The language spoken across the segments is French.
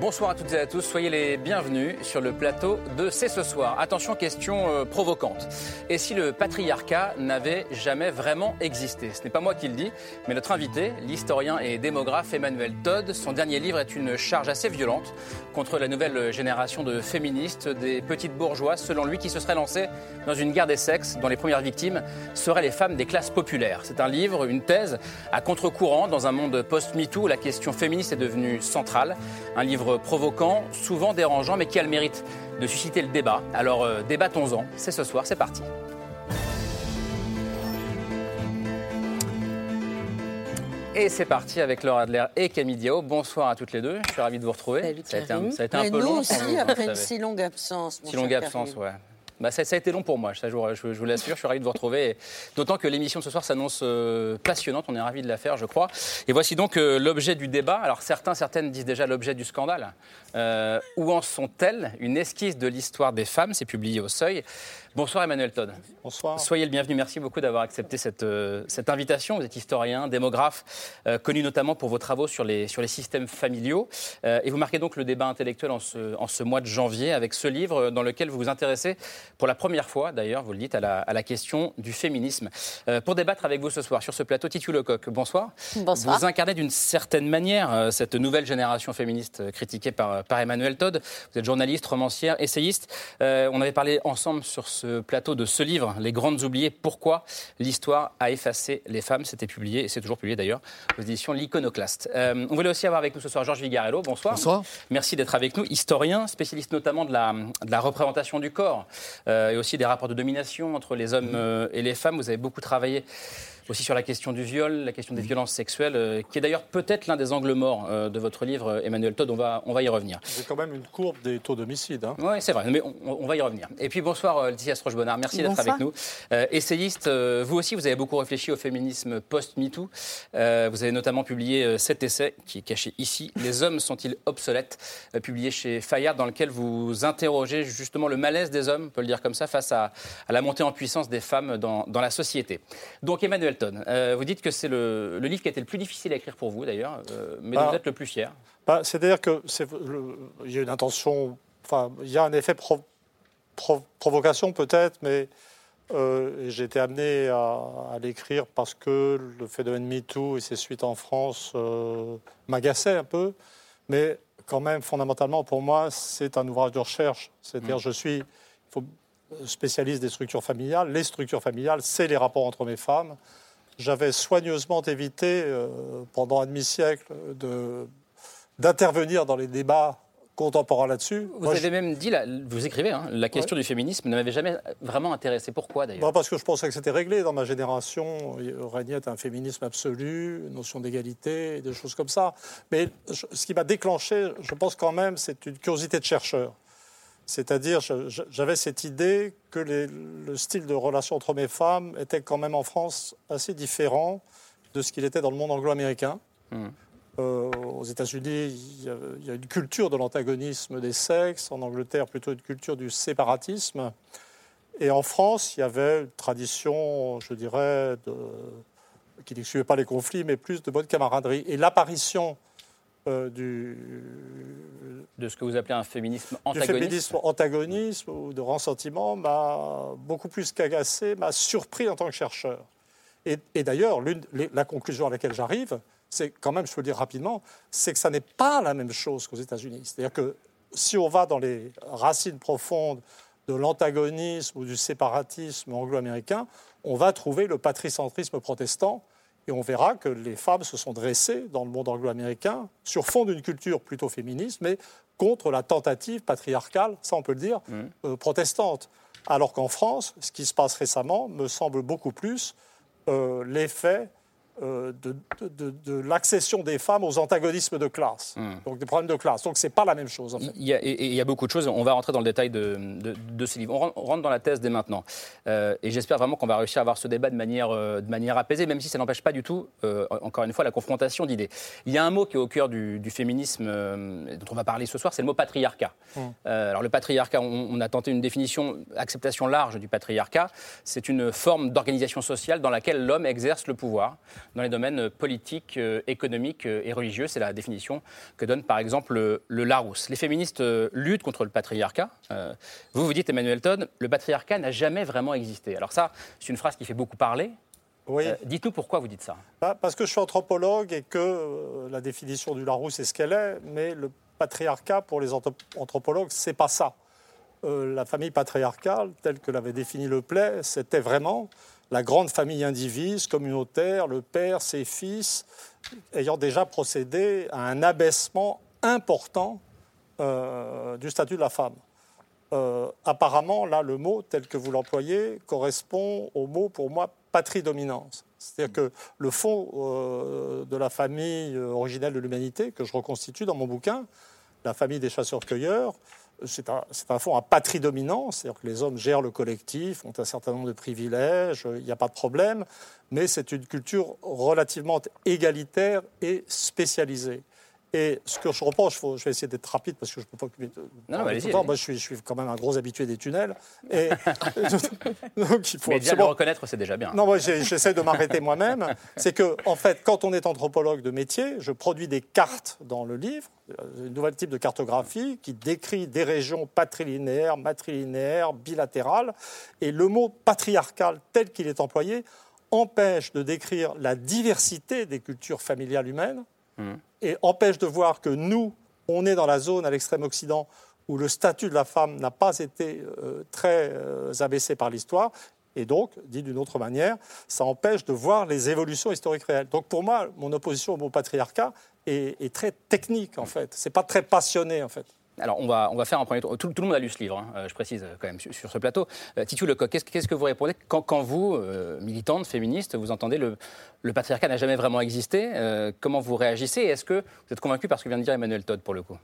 Bonsoir à toutes et à tous, soyez les bienvenus sur le plateau de C'est ce soir. Attention, question euh, provocante. Et si le patriarcat n'avait jamais vraiment existé? Ce n'est pas moi qui le dis, mais notre invité, l'historien et démographe Emmanuel Todd. Son dernier livre est une charge assez violente contre la nouvelle génération de féministes, des petites bourgeoises, selon lui, qui se seraient lancées dans une guerre des sexes dont les premières victimes seraient les femmes des classes populaires. C'est un livre, une thèse à contre-courant dans un monde post-MeToo où la question féministe est devenue centrale. Un livre provoquant, souvent dérangeant, mais qui a le mérite de susciter le débat. Alors euh, débattons-en, c'est ce soir, c'est parti. Et c'est parti avec Laura Adler et Camille Diao. Bonsoir à toutes les deux. Je suis ravi de vous retrouver. ça a été un, ça a été un peu nous long. aussi, après une si longue absence. mon Si longue absence, Karim. ouais. Bah, ça, ça a été long pour moi, je, vous- l'assure. Je suis ravi de vous retrouver. Et D'autant que l'émission de ce soir s'annonce euh, passionnante. On est ravis de la faire, je crois. Et voici donc euh, l'objet du débat. Alors certains, certaines disent déjà l'objet du scandale. Euh, où en sont-elles? Une esquisse de l'histoire des femmes, c'est publié au Seuil. Bonsoir Emmanuel Todd. Bonsoir. Soyez le bienvenu. Merci beaucoup d'avoir accepté cette, euh, cette invitation. Vous êtes historien, démographe, euh, connu notamment pour vos travaux sur les, sur les systèmes familiaux. Euh, et vous marquez donc le débat intellectuel en ce, en ce mois de janvier avec ce livre dans lequel vous vous intéressez pour la première fois, d'ailleurs, vous le dites, à la, à la question du féminisme. Euh, pour débattre avec vous ce soir sur ce plateau, Titu Lecoq, bonsoir. Bonsoir. Vous incarnez d'une certaine manière euh, cette nouvelle génération féministe euh, critiquée par, par Emmanuel Todd. Vous êtes journaliste, romancière, essayiste. Euh, on avait parlé ensemble sur ce plateau de ce livre, Les Grandes Oubliées, pourquoi l'histoire a effacé les femmes. C'était publié, et c'est toujours publié d'ailleurs, aux éditions L'Iconoclaste. Euh, on voulait aussi avoir avec nous ce soir Georges Vigarello. Bonsoir. Bonsoir. Merci d'être avec nous. Historien, spécialiste notamment de la, de la représentation du corps euh, et aussi des rapports de domination entre les hommes euh, et les femmes. Vous avez beaucoup travaillé aussi sur la question du viol, la question des violences sexuelles, euh, qui est d'ailleurs peut-être l'un des angles morts euh, de votre livre, euh, Emmanuel Todd. On va, on va y revenir. J'ai quand même une courbe des taux d'homicide. hein. Oui, c'est vrai, mais on, on va y revenir. Et puis bonsoir euh, Laetitia Stroche-Bonnard, merci d'être avec nous. Euh, essayiste, euh, vous aussi, vous avez beaucoup réfléchi au féminisme post-MeToo. Euh, vous avez notamment publié euh, cet essai qui est caché ici, Les hommes sont-ils obsolètes? Euh, publié chez Fayard, dans lequel vous interrogez justement le malaise des hommes, on peut le dire comme ça, face à, à la montée en puissance des femmes dans, dans la société. Donc Emmanuel Euh, vous dites que c'est le, le livre qui a été le plus difficile à écrire pour vous d'ailleurs, euh, mais dont Ah. vous êtes le plus fier. Bah, C'est-à-dire que c'est le- il y a une intention, enfin, il y a un effet pro- pro- provocation peut-être, mais euh, j'ai été amené à, à l'écrire parce que le phénomène MeToo et ses suites en France m'agaçait un peu, mais quand même fondamentalement pour moi c'est un ouvrage de recherche. C'est-à-dire je suis faut- spécialiste des structures familiales. Les structures familiales, c'est les rapports entre hommes et femmes. J'avais soigneusement évité euh, pendant un demi-siècle de d'intervenir dans les débats contemporains là-dessus. Vous Moi, avez je- même dit, là, vous écrivez, hein, la question du féminisme ne m'avait jamais vraiment intéressé. Pourquoi d'ailleurs? Parce que je pensais que c'était réglé dans ma génération. Il régnait un féminisme absolu, une notion d'égalité, des choses comme ça. Mais je- ce qui m'a déclenché, je pense quand même, c'est une curiosité de chercheur. C'est-à-dire, j'avais cette idée que les- le style de relation entre hommes et femmes était quand même en France assez différent de ce qu'il était dans le monde anglo-américain. Mhm. Euh, aux États-Unis, il y, a, il y a une culture de l'antagonisme des sexes. En Angleterre, plutôt une culture du séparatisme. Et en France, il y avait une tradition, je dirais, de, qui n'excluait pas les conflits, mais plus de bonne camaraderie. Et l'apparition euh, du, de ce que vous appelez un féminisme du antagoniste féminisme antagonisme ou de ressentiment m'a beaucoup plus qu'agacé, m'a surpris en tant que chercheur. Et, et d'ailleurs, la conclusion à laquelle j'arrive, c'est quand même, je peux le dire rapidement, c'est que ça n'est pas la même chose qu'aux États-Unis. C'est-à-dire que si on va dans les racines profondes de l'antagonisme ou du séparatisme anglo-américain, on va trouver le patricentrisme protestant et on verra que les femmes se sont dressées dans le monde anglo-américain sur fond d'une culture plutôt féministe, mais contre la tentative patriarcale, ça on peut le dire, euh, protestante. Alors qu'en France, ce qui se passe récemment me semble beaucoup plus euh, l'effet euh, de, de, l'accession des femmes aux antagonismes de classe, hmm. donc des problèmes de classe. Donc c'est pas la même chose. En fait. il, y a, il y a beaucoup de choses. On va rentrer dans le détail de, de ce livre. On rentre dans la thèse dès maintenant. Euh, et j'espère vraiment qu'on va réussir à avoir ce débat de manière, euh, de manière apaisée, même si ça n'empêche pas du tout, encore une fois, la confrontation d'idées. Il y a un mot qui est au cœur du, féminisme dont on va parler ce soir, c'est le mot patriarcat. Hmm. alors le patriarcat, on, on, a tenté une définition, acceptation large du patriarcat. C'est une forme d'organisation sociale dans laquelle l'homme exerce le pouvoir dans les domaines politiques, euh, économiques euh, et religieux. C'est la définition que donne par exemple le, Larousse. Les féministes euh, luttent contre le patriarcat. vous, vous dites, Emmanuel Todd, le patriarcat n'a jamais vraiment existé. Alors ça, c'est une phrase qui fait beaucoup parler. Oui. Dites-nous pourquoi vous dites ça. Bah, parce que je suis anthropologue et que la définition du Larousse est ce qu'elle est, mais le patriarcat, pour les anthropologues, c'est pas ça. la famille patriarcale, telle que l'avait définie Le Play, c'était vraiment la grande famille indivise, communautaire, le père, ses fils, ayant déjà procédé à un abaissement important euh, du statut de la femme. Euh, apparemment, là, le mot tel que vous l'employez correspond au mot, pour moi, patrie-dominance. C'est-à-dire que le fond euh, de la famille originelle de l'humanité, que je reconstitue dans mon bouquin, la famille des chasseurs-cueilleurs, c'est un, un, fond à patrie dominant, c'est-à-dire que les hommes gèrent le collectif, ont un certain nombre de privilèges, il n'y a pas de problème, mais c'est une culture relativement égalitaire et spécialisée. Et ce que je reproche, je vais essayer d'être rapide parce que je ne peux pas occuper non, non, Moi, je suis, je suis, quand même un gros habitué des tunnels. Et donc, il faut Mais bien le reconnaître, c'est déjà bien. Non, moi, j'essaie de m'arrêter moi-même. C'est que, en fait, quand on est anthropologue de métier, je produis des cartes dans le livre, un nouvel type de cartographie qui décrit des régions patrilinéaires, matrilinéaires, bilatérales. Et le mot patriarcal tel qu'il est employé empêche de décrire la diversité des cultures familiales humaines mmh et empêche de voir que nous, on est dans la zone à l'extrême occident où le statut de la femme n'a pas été euh, très euh, abaissé par l'histoire. Et donc, dit d'une autre manière, ça empêche de voir les évolutions historiques réelles. Donc pour moi, mon opposition au mot patriarcat est, est très technique, en fait. C'est pas très passionné, en fait. Alors, on va, on va faire un premier tour. Tout, le monde a lu ce livre, hein, euh, je précise euh, quand même, sur, ce plateau. Euh, Titu Lecoq, qu'est-ce, que vous répondez quand, quand vous, militante, féministe, vous entendez le, le patriarcat n'a jamais vraiment existé Comment vous réagissez Est-ce que vous êtes convaincu par ce que vient de dire Emmanuel Todd, pour le coup?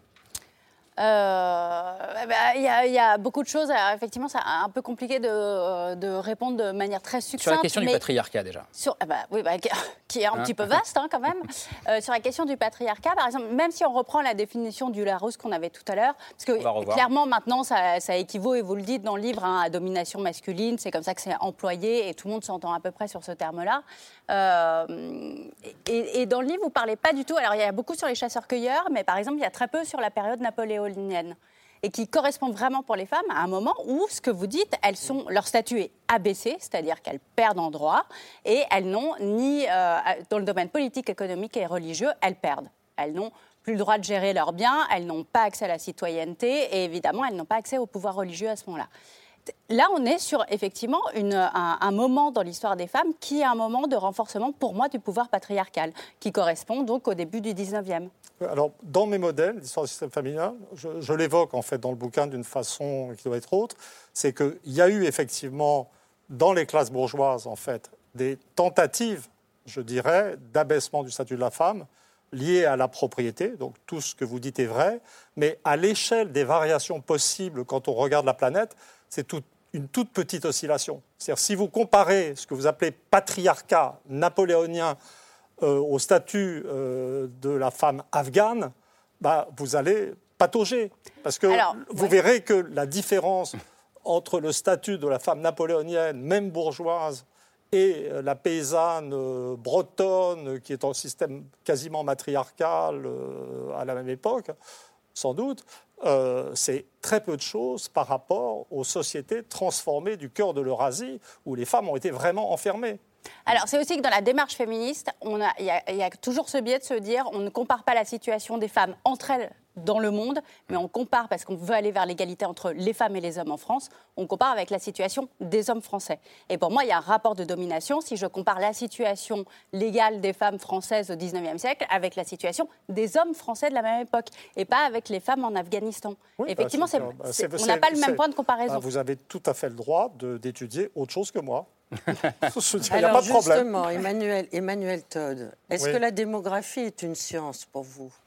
Euh, ben, il y, a beaucoup de choses. effectivement, c'est un peu compliqué de, de, répondre de manière très succincte. Sur la question du patriarcat, déjà. Sur, eh ben, oui, bah, qui est un hein petit peu vaste, hein, quand même. Euh, sur la question du patriarcat, par exemple, même si on reprend la définition du Larousse qu'on avait tout à l'heure, parce que clairement, maintenant, ça, ça, équivaut, et vous le dites dans le livre, hein, à domination masculine. C'est comme ça que c'est employé, et tout le monde s'entend à peu près sur ce terme-là. Euh, et, et, dans le livre, vous parlez pas du tout. Alors, il y a beaucoup sur les chasseurs-cueilleurs, mais par exemple, il y a très peu sur la période napoléonienne et qui correspond vraiment pour les femmes à un moment où, ce que vous dites, elles sont, leur statut est abaissé, c'est-à-dire qu'elles perdent en droit, et elles n'ont ni, euh, dans le domaine politique, économique et religieux, elles perdent. Elles n'ont plus le droit de gérer leurs biens, elles n'ont pas accès à la citoyenneté, et évidemment, elles n'ont pas accès au pouvoir religieux à ce moment-là là, on est sur effectivement un, moment dans l'histoire des femmes qui est un moment de renforcement, pour moi, du pouvoir patriarcal, qui correspond donc au début du 19e. Alors, dans mes modèles d'histoire du système féminin, je, l'évoque en fait dans le bouquin d'une façon qui doit être autre, c'est qu'il y a eu effectivement dans les classes bourgeoises en fait des tentatives, je dirais, d'abaissement du statut de la femme liées à la propriété. Donc tout ce que vous dites est vrai, mais à l'échelle des variations possibles quand on regarde la planète, c'est une toute petite oscillation. C'est-à-dire si vous comparez ce que vous appelez patriarcat napoléonien euh, au statut euh, de la femme afghane, bah, vous allez patauger. Parce que vous verrez que la différence entre le statut de la femme napoléonienne, même bourgeoise, et euh, la paysanne bretonne, qui est un système quasiment matriarcal à la même époque, sans doute, euh, c'est très peu de choses par rapport aux sociétés transformées du cœur de l'Eurasie, où les femmes ont été vraiment enfermées. Alors, c'est aussi que dans la démarche féministe, il y, a toujours ce biais de se dire on ne compare pas la situation des femmes entre elles dans le monde, mais on compare, parce qu'on veut aller vers l'égalité entre les femmes et les hommes en France, on compare avec la situation des hommes français. Et pour moi, il y a un rapport de domination si je compare la situation légale des femmes françaises au 19e siècle avec la situation des hommes français de la même époque, et pas avec les femmes en Afghanistan. Effectivement, bah, on n'a pas le même point de comparaison. Bah, vous avez tout à fait le droit d'étudier autre chose que moi. Il n'y a pas de problème. Justement, Emmanuel, Emmanuel Todd, est-ce que la démographie est une science pour vous? ah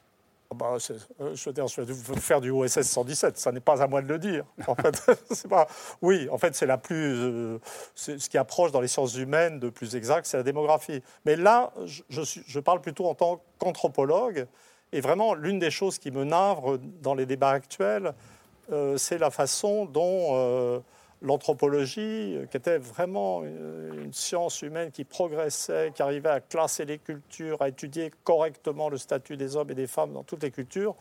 bah, euh, je veux dire, je vais faire du OSS 117, ça n'est pas à moi de le dire. En fait, pas, oui, en fait, c'est la plus, euh, ce qui approche dans les sciences humaines de plus exact, c'est la démographie. Mais là, je, je, parle plutôt en tant qu'anthropologue, et vraiment, l'une des choses qui me navre dans les débats actuels, euh, c'est la façon dont l'anthropologie, qui était vraiment une science humaine qui progressait, qui arrivait à classer les cultures, à étudier correctement le statut des hommes et des femmes dans toutes les cultures,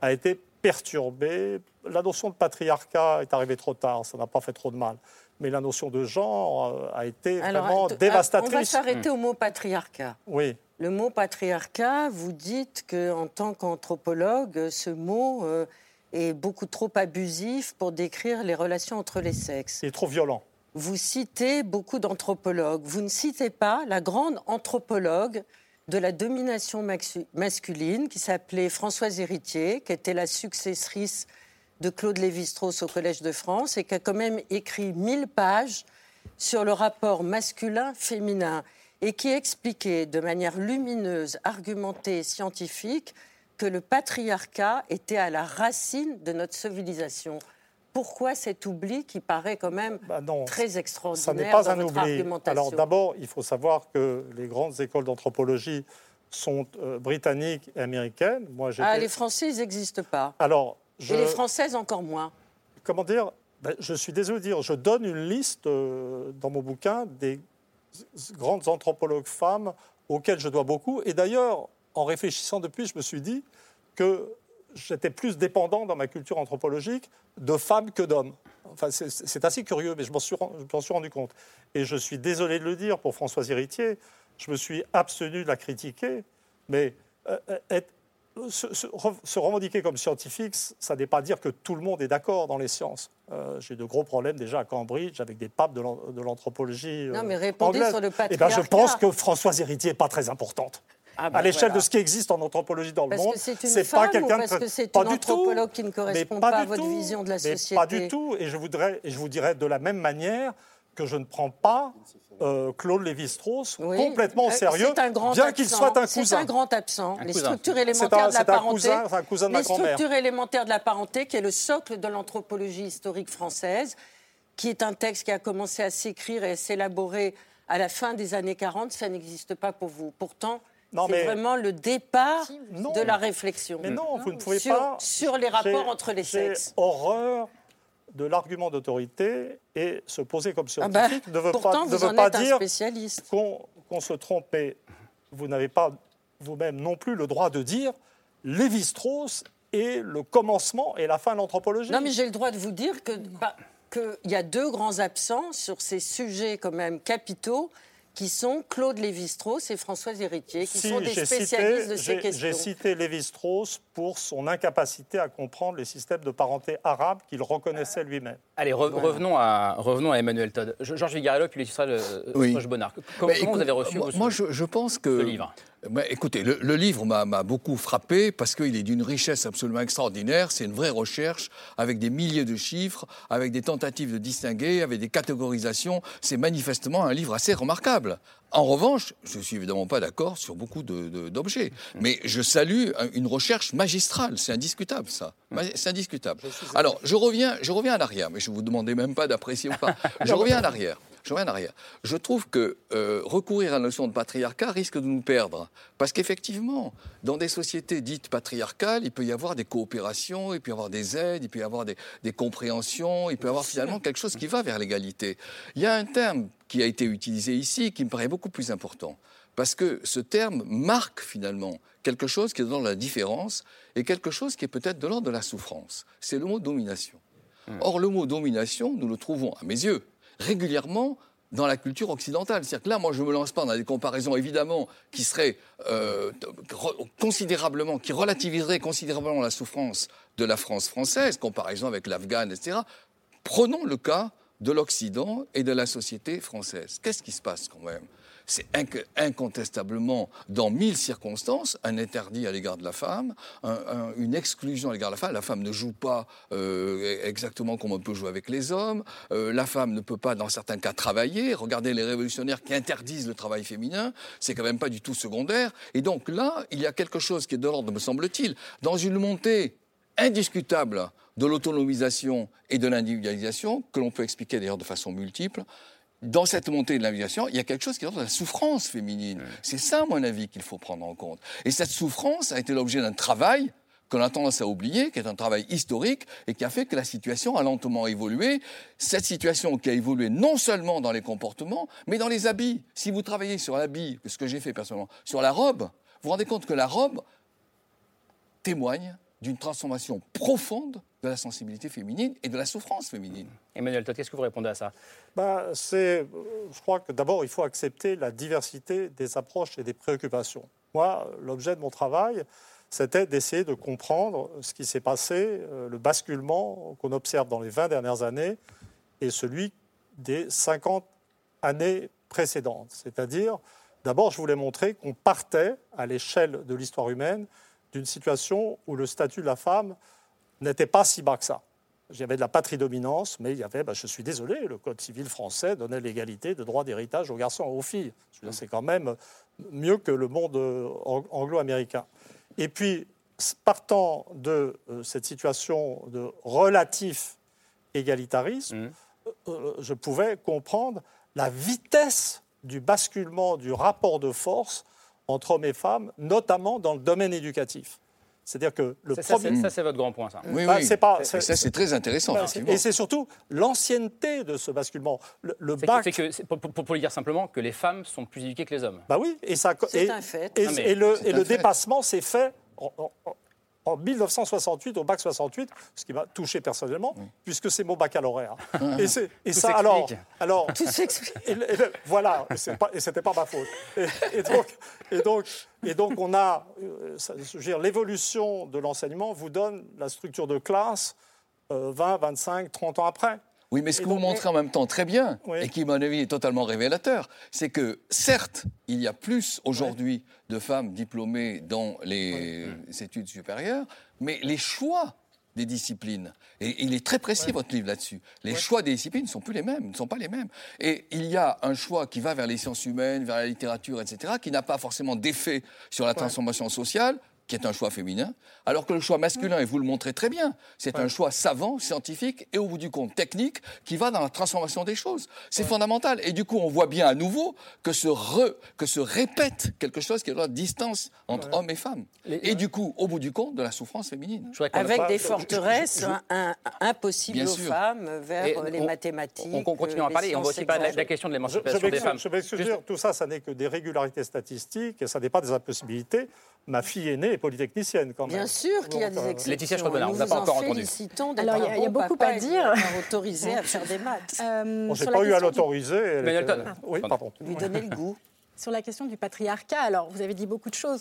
a été perturbée. La notion de patriarcat est arrivée trop tard, ça n'a pas fait trop de mal. Mais la notion de genre euh, a été vraiment dévastatrice. On va s'arrêter au mot patriarcat. Oui. Le mot patriarcat, vous dites qu'en tant qu'anthropologue, ce mot euh, est beaucoup trop abusif pour décrire les relations entre les sexes. Il est trop violent. Vous citez beaucoup d'anthropologues. Vous ne citez pas la grande anthropologue de la domination masculine qui s'appelait Françoise Héritier, qui était la successrice de Claude Lévi-Strauss au Collège de France et qui a quand même écrit 1000 pages sur le rapport masculin-féminin et qui expliquait de manière lumineuse, argumentée et scientifique que le patriarcat était à la racine de notre civilisation. Pourquoi cet oubli qui paraît quand même bah très extraordinaire Ça n'est pas un oubli. Alors d'abord, il faut savoir que les grandes écoles d'anthropologie sont euh, britanniques et américaines. Moi, ah, les Français, n'existent pas. Alors, Et les Françaises encore moins. Comment dire? Ben, Je suis désolé de dire, je donne une liste euh, dans mon bouquin des grandes anthropologues femmes auxquelles je dois beaucoup. Et d'ailleurs, en réfléchissant depuis, je me suis dit que j'étais plus dépendant dans ma culture anthropologique de femmes que d'hommes. Enfin, c'est assez curieux, mais je m'en suis, suis, rendu compte. Et je suis désolé de le dire pour Françoise Héritier, je me suis abstenu de la critiquer, mais euh, euh, se, revendiquer comme scientifique, ça n'est pas dire que tout le monde est d'accord dans les sciences. Euh, j'ai de gros problèmes déjà à Cambridge avec des papes de l'anthropologie. non, mais répondez sur le patriarcat. Eh ben, je pense que Françoise Héritier n'est pas très importante. Ah bah à l'échelle de ce qui existe en anthropologie dans le monde. C'est pas quelqu'un parce que c'est une anthropologue qui ne correspond pas, à votre vision de la société. Pas du tout. Et je voudrais, et je vous dirais de la même manière que je ne prends pas euh, Claude Lévi-Strauss complètement au euh, sérieux, bien qu'il soit un cousin. C'est un grand absent. les structures élémentaires de la parenté. Un cousin, de les structures élémentaires de la parenté, qui est le socle de l'anthropologie historique française, qui est un texte qui a commencé à s'écrire et à s'élaborer à la fin des années 40, ça n'existe pas pour vous. Pourtant, c'est vraiment le départ de la réflexion. Mais non, vous ne pouvez sur, pas. Sur les rapports entre les sexes. horreur de l'argument d'autorité et se poser comme ah bah, scientifique ne veut pas, ne veut pas dire qu'on se trompe. vous n'avez pas vous-même non plus le droit de dire Lévi-Strauss est le commencement et la fin de l'anthropologie. Non, mais j'ai le droit de vous dire que bah, qu'il y a deux grands absents sur ces sujets quand même capitaux qui sont Claude Lévi-Strauss et Françoise Héritier, qui sont des spécialistes de ces questions. J'ai cité Lévi-Strauss pour son incapacité à comprendre les systèmes de parenté arabes qu'il reconnaissait lui-même. Allez, revenons, à, revenons à Emmanuel Todd. Georges Vigarello, puis illustre le oui. Bonnard. Comment, vous avez reçu moi, je, pense que... Ce livre écoutez, le, livre m'a beaucoup frappé parce qu'il est d'une richesse absolument extraordinaire. C'est une vraie recherche avec des milliers de chiffres, avec des tentatives de distinguer, avec des catégorisations. C'est manifestement un livre assez remarquable. En revanche, je ne suis évidemment pas d'accord sur beaucoup d'objets, mais je salue une recherche magistrale. C'est indiscutable, ça. C'est indiscutable. Alors, je reviens, je reviens en arrière, mais je ne vous demandais même pas d'apprécier ou pas. Je reviens en arrière. Je reviens en arrière. Je trouve que euh, recourir à la notion de patriarcat risque de nous perdre. Parce qu'effectivement, dans des sociétés dites patriarcales, il peut y avoir des coopérations, il peut y avoir des aides, il peut y avoir des, des compréhensions, il peut y avoir finalement quelque chose qui va vers l'égalité. Il y a un terme qui a été utilisé ici qui me paraît beaucoup plus important. Parce que ce terme marque finalement quelque chose qui est dans la différence et quelque chose qui est peut-être de l'ordre de la souffrance. C'est le mot domination. Mmh. Or, le mot domination, nous le trouvons, à mes yeux, régulièrement dans la culture occidentale. C'est-à-dire que là, moi, je ne me lance pas dans des comparaisons, évidemment, qui seraient euh, considérablement, qui relativiseraient considérablement la souffrance de la France française, comparaison avec l'Afghan, etc. Prenons le cas de l'Occident et de la société française. Qu'est-ce qui se passe quand même? C'est incontestablement, dans mille circonstances, un interdit à l'égard de la femme, une exclusion à l'égard de la femme. La femme ne joue pas euh, exactement comme on peut jouer avec les hommes. Euh, la femme ne peut pas, dans certains cas, travailler. Regardez les révolutionnaires qui interdisent le travail féminin. C'est quand même pas du tout secondaire. Et donc là, il y a quelque chose qui est de l'ordre, me semble-t-il, dans une montée indiscutable de l'autonomisation et de l'individualisation, que l'on peut expliquer d'ailleurs de façon multiple, dans cette montée de l'aviation, il y a quelque chose qui est de la souffrance féminine. C'est ça, à mon avis, qu'il faut prendre en compte. Et cette souffrance a été l'objet d'un travail qu'on a tendance à oublier, qui est un travail historique et qui a fait que la situation a lentement évolué. Cette situation qui a évolué non seulement dans les comportements, mais dans les habits. Si vous travaillez sur l'habit, ce que j'ai fait personnellement, sur la robe, vous vous rendez compte que la robe témoigne d'une transformation profonde de la sensibilité féminine et de la souffrance féminine. Emmanuel Todd, qu'est-ce que vous répondez à ça? Bah, Je crois que d'abord, il faut accepter la diversité des approches et des préoccupations. Moi, l'objet de mon travail, c'était d'essayer de comprendre ce qui s'est passé, euh, le basculement qu'on observe dans les 20 dernières années et celui des 50 années précédentes. C'est-à-dire, d'abord, je voulais montrer qu'on partait à l'échelle de l'histoire humaine d'une situation où le statut de la femme n'était pas si bas que ça. Il y avait de la patrie-dominance, mais il y avait, bah, je suis désolé, le Code civil français donnait l'égalité de droit d'héritage aux garçons et aux filles. C'est quand même mieux que le monde euh, anglo-américain. Et puis, partant de euh, cette situation de relatif égalitarisme, mmh. euh, je pouvais comprendre la vitesse du basculement du rapport de force entre hommes et femmes, notamment dans le domaine éducatif. C'est-à-dire que le ça, Ça, c'est votre grand point, ça. Oui, bah, oui. Pas, ça, c'est très intéressant. Bah, et c'est surtout l'ancienneté de ce basculement. Le, bac... que, pour, pour, le dire simplement, que les femmes sont plus éduquées que les hommes. Bah oui, et ça. C'est un fait. Et, et le, et le dépassement s'est fait en 1968, au bac 68, ce qui m'a touché personnellement, puisque c'est mon baccalauréat. et, et ça, alors, alors, tout s'explique. voilà, et c'était pas ma faute. Et, donc, et donc, et donc, on a, euh, l'évolution de l'enseignement vous donne la structure de classe 20, 25, 30 ans après. Oui, mais ce que vous montrez en même temps très bien, et qui, à mon avis, est totalement révélateur, c'est que, certes, il y a plus aujourd'hui de femmes diplômées dans les études supérieures, mais les choix des disciplines. Et il est très précis, votre livre, là-dessus. Les choix des disciplines ne sont plus les mêmes, ne sont pas les mêmes. Et il y a un choix qui va vers les sciences humaines, vers la littérature, etc., qui n'a pas forcément d'effet sur la transformation sociale, qui est un choix féminin, alors que le choix masculin, et vous le montrez très bien, c'est un choix savant, scientifique et au bout du compte technique qui va dans la transformation des choses. C'est fondamental. Et du coup, on voit bien à nouveau que se, que se répète quelque chose qui est la distance entre hommes et femmes. Et du coup, au bout du compte, de la souffrance féminine. Avec des forteresses impossibles aux femmes vers les mathématiques. On, continue à en parler et on va aussi de la question de l'émancipation des femmes. Je vais dire, tout ça, ça n'est que des régularités statistiques et ça n'est pas des impossibilités. Ma fille aînée polytechnicienne quand même. Bien sûr qu'il y a des exceptions. Laetitia Schroeder, on n'a pas encore entendu. Alors il y, a beaucoup à dire. autorisé à faire des maths. Euh, on n'a pas eu à l'autoriser. Oui, pardon. Lui donner le goût. Sur la question du patriarcat, alors vous avez dit beaucoup de choses.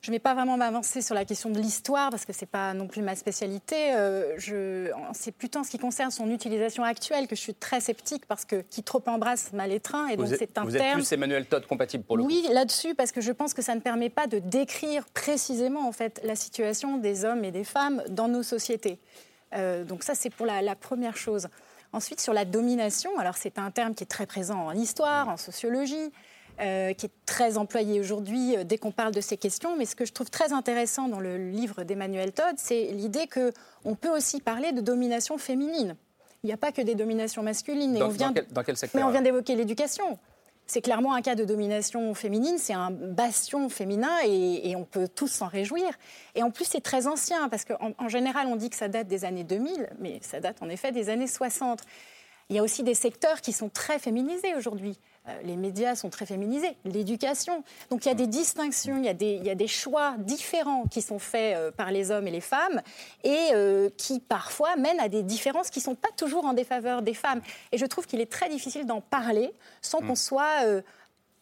Je ne vais pas vraiment m'avancer sur la question de l'histoire parce que ce n'est pas non plus ma spécialité. Euh, c'est plutôt en ce qui concerne son utilisation actuelle que je suis très sceptique parce que qui trop embrasse mal étreint. Et donc c'est un vous êtes plus Emmanuel Todd compatible pour le Oui, là-dessus parce que je pense que ça ne permet pas de décrire précisément en fait la situation des hommes et des femmes dans nos sociétés. Euh, donc ça c'est pour la, la première chose. Ensuite sur la domination, alors c'est un terme qui est très présent en histoire, en sociologie. Euh, qui est très employé aujourd'hui euh, dès qu'on parle de ces questions. Mais ce que je trouve très intéressant dans le livre d'Emmanuel Todd, c'est l'idée qu'on peut aussi parler de domination féminine. Il n'y a pas que des dominations masculines. Dans, on vient, dans quel, secteur Mais on vient d'évoquer l'éducation. C'est clairement un cas de domination féminine, c'est un bastion féminin et, on peut tous s'en réjouir. Et en plus, c'est très ancien, parce qu'en en général, on dit que ça date des années 2000, mais ça date en effet des années 60. Il y a aussi des secteurs qui sont très féminisés aujourd'hui. Euh, les médias sont très féminisés, l'éducation. Donc il y a des distinctions, il y a des, des choix différents qui sont faits euh, par les hommes et les femmes et euh, qui parfois mènent à des différences qui ne sont pas toujours en défaveur des femmes. Et je trouve qu'il est très difficile d'en parler sans qu'on mm. soit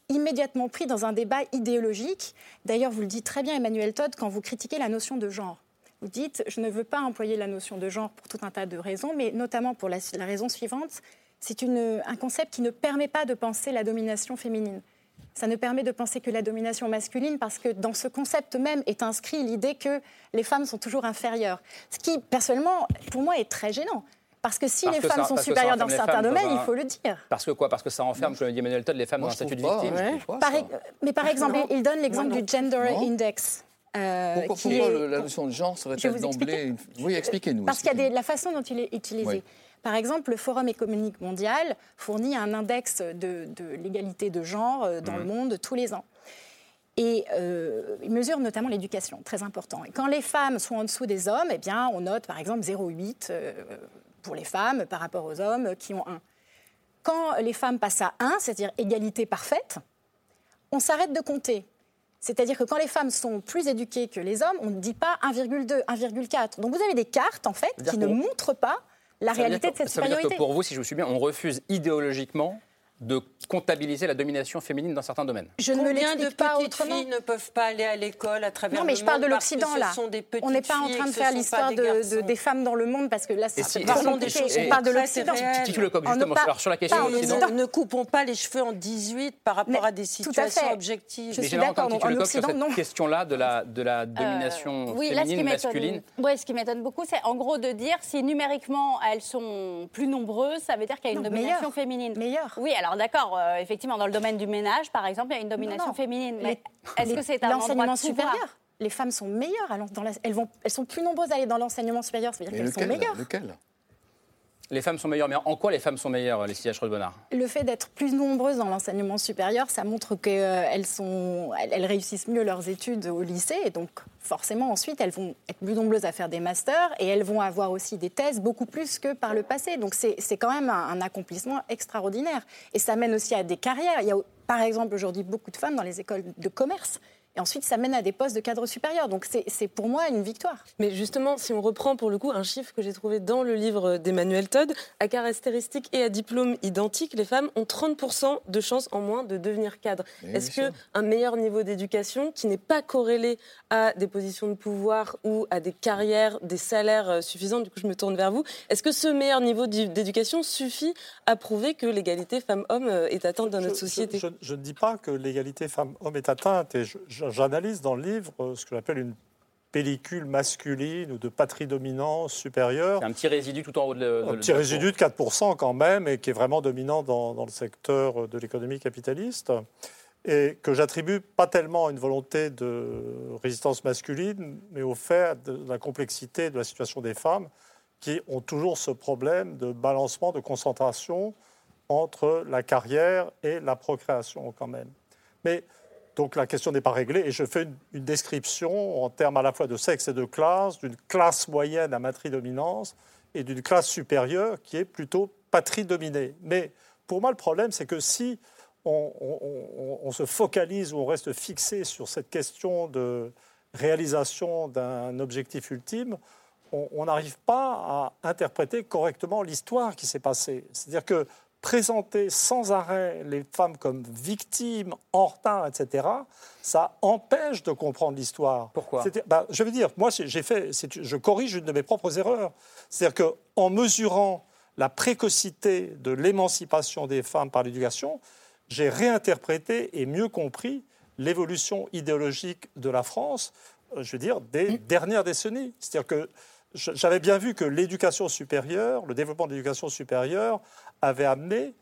immédiatement pris dans un débat idéologique. D'ailleurs, vous le dites très bien, Emmanuel Todd, quand vous critiquez la notion de genre. Vous dites, je ne veux pas employer la notion de genre pour tout un tas de raisons, mais notamment pour la raison suivante, c'est un concept qui ne permet pas de penser la domination féminine. Ça ne permet de penser que la domination masculine parce que dans ce concept même est inscrit l'idée que les femmes sont toujours inférieures. Ce qui, personnellement, pour moi, est très gênant. Parce que si les femmes sont supérieures dans certains domaines, il faut le dire. Parce que quoi? Parce que ça enferme, comme le dit Emmanuel Todd, les femmes dans un statut de victime. mais par exemple, il donne l'exemple du Gender Index. Euh, pourquoi, la notion de genre serait-elle d'emblée Oui, expliquez-nous. Parce qu'il y a la façon dont il est utilisé. Par exemple, le Forum économique mondial fournit un index de, l'égalité de genre euh, dans le monde tous les ans. Et euh, il mesure notamment l'éducation, très important. Et quand les femmes sont en dessous des hommes, eh bien, on note par exemple 0,8 pour les femmes par rapport aux hommes qui ont 1. Quand les femmes passent à 1, c'est-à-dire égalité parfaite, on s'arrête de compter. C'est-à-dire que quand les femmes sont plus éduquées que les hommes, on ne dit pas 1,2, 1,4. Donc vous avez des cartes, en fait, qui ne montrent pas la réalité de cette supériorité. Ça veut dire que pour vous, si je me suis bien, on refuse idéologiquement de comptabiliser la domination féminine dans certains domaines. Je ne Combien me de pas autrement. filles ne peuvent pas aller à l'école à travers non, mais je parle de l'Occident là. On n'est pas en train de faire l'histoire de, des femmes dans le monde parce que là, c'est si, vraiment des choses. On parle de l'Occident. Titule le justement. Alors sur la question de l'Occident, ne coupons pas les cheveux en 18 par rapport à des situations objectives. Je suis d'accord. En Occident, non. Cette question-là de la de la euh, domination féminine masculine. Oui, ce qui m'étonne beaucoup, c'est en gros de dire si numériquement elles sont plus nombreuses, ça veut dire qu'il y a une domination féminine. Meilleure. Oui, alors d'accord effectivement, dans le domaine du ménage, par exemple, il y a une domination féminine. Mais est-ce que c'est un l'enseignement supérieur Les femmes sont meilleures. Dans elles, vont, elles sont plus nombreuses à aller dans l'enseignement supérieur. Ça veut dire qu'elles sont meilleures. Lequel? Les femmes sont meilleures, mais en quoi les femmes sont meilleures, Laetitia Schroed-Bonnard Le fait d'être plus nombreuses dans l'enseignement supérieur, ça montre qu'elles sont, elles réussissent mieux leurs études au lycée, et donc forcément ensuite elles vont être plus nombreuses à faire des masters, et elles vont avoir aussi des thèses beaucoup plus que par le passé. Donc c'est quand même un, accomplissement extraordinaire, et ça mène aussi à des carrières. Il y a par exemple aujourd'hui beaucoup de femmes dans les écoles de commerce et ensuite, ça mène à des postes de cadre supérieur. Donc c'est pour moi une victoire. Mais justement, si on reprend pour le coup un chiffre que j'ai trouvé dans le livre d'Emmanuel Todd, à caractéristiques et à diplôme identiques, les femmes ont 30% de chances en moins de devenir cadre. Est-ce qu'un meilleur niveau d'éducation, qui n'est pas corrélé à des positions de pouvoir ou à des carrières, des salaires euh, suffisants, du coup je me tourne vers vous, est-ce que ce meilleur niveau d'éducation suffit à prouver que l'égalité femmes-hommes euh, est atteinte dans notre société? je, ne dis pas que l'égalité femmes-hommes est atteinte et je j'analyse dans le livre euh, ce que j'appelle une pellicule masculine ou de patrie dominante supérieure. un petit résidu tout en haut de, de Un petit résidu de 4% quand même, et qui est vraiment dominant dans, dans le secteur de l'économie capitaliste, et que j'attribue pas tellement à une volonté de résistance masculine, mais au fait de la complexité de la situation des femmes, qui ont toujours ce problème de balancement, de concentration entre la carrière et la procréation quand même. Mais donc la question n'est pas réglée et je fais une, description en termes à la fois de sexe et de classe, d'une classe moyenne à matrie-dominance et d'une classe supérieure qui est plutôt patrie-dominée. Mais pour moi, le problème, c'est que si on, se focalise ou on reste fixé sur cette question de réalisation d'un objectif ultime, on n'arrive pas à interpréter correctement l'histoire qui s'est passée. C'est-à-dire que présenter sans arrêt les femmes comme victimes, en retard, etc., ça empêche de comprendre l'histoire. Pourquoi? Bah, Je veux dire, moi, j'ai fait, je corrige une de mes propres erreurs. C'est-à-dire qu'en mesurant la précocité de l'émancipation des femmes par l'éducation, j'ai réinterprété et mieux compris l'évolution idéologique de la France, euh, je veux dire, des mmh. dernières décennies. C'est-à-dire que j'avais bien vu que l'éducation supérieure, le développement de l'éducation supérieure, avait amené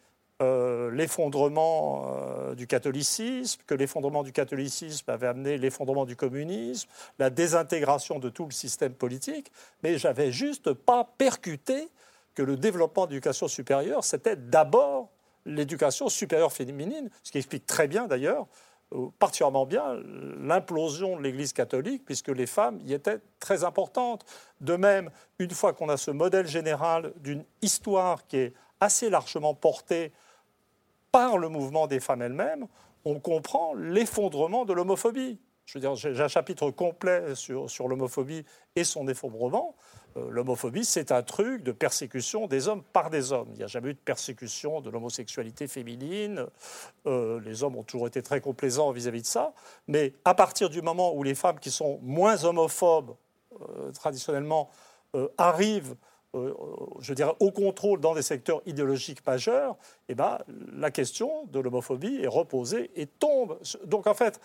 euh, l'effondrement euh, du catholicisme, que l'effondrement du catholicisme avait amené l'effondrement du communisme, la désintégration de tout le système politique, mais j'avais juste pas percuté que le développement de l'éducation supérieure, c'était d'abord l'éducation supérieure féminine, ce qui explique très bien d'ailleurs euh, particulièrement bien l'implosion de l'Église catholique, puisque les femmes y étaient très importantes. De même, une fois qu'on a ce modèle général d'une histoire qui est assez largement portée par le mouvement des femmes elles-mêmes, on comprend l'effondrement de l'homophobie. Je veux dire, j'ai un chapitre complet sur, l'homophobie et son effondrement. Euh, l'homophobie, c'est un truc de persécution des hommes par des hommes. Il n'y a jamais eu de persécution de l'homosexualité féminine. Euh, les hommes ont toujours été très complaisants vis-à-vis de ça. Mais à partir du moment où les femmes qui sont moins homophobes, euh, traditionnellement, arrivent je dirais, au contrôle dans des secteurs idéologiques majeurs, eh ben, la question de l'homophobie est reposée et tombe. Donc en fait,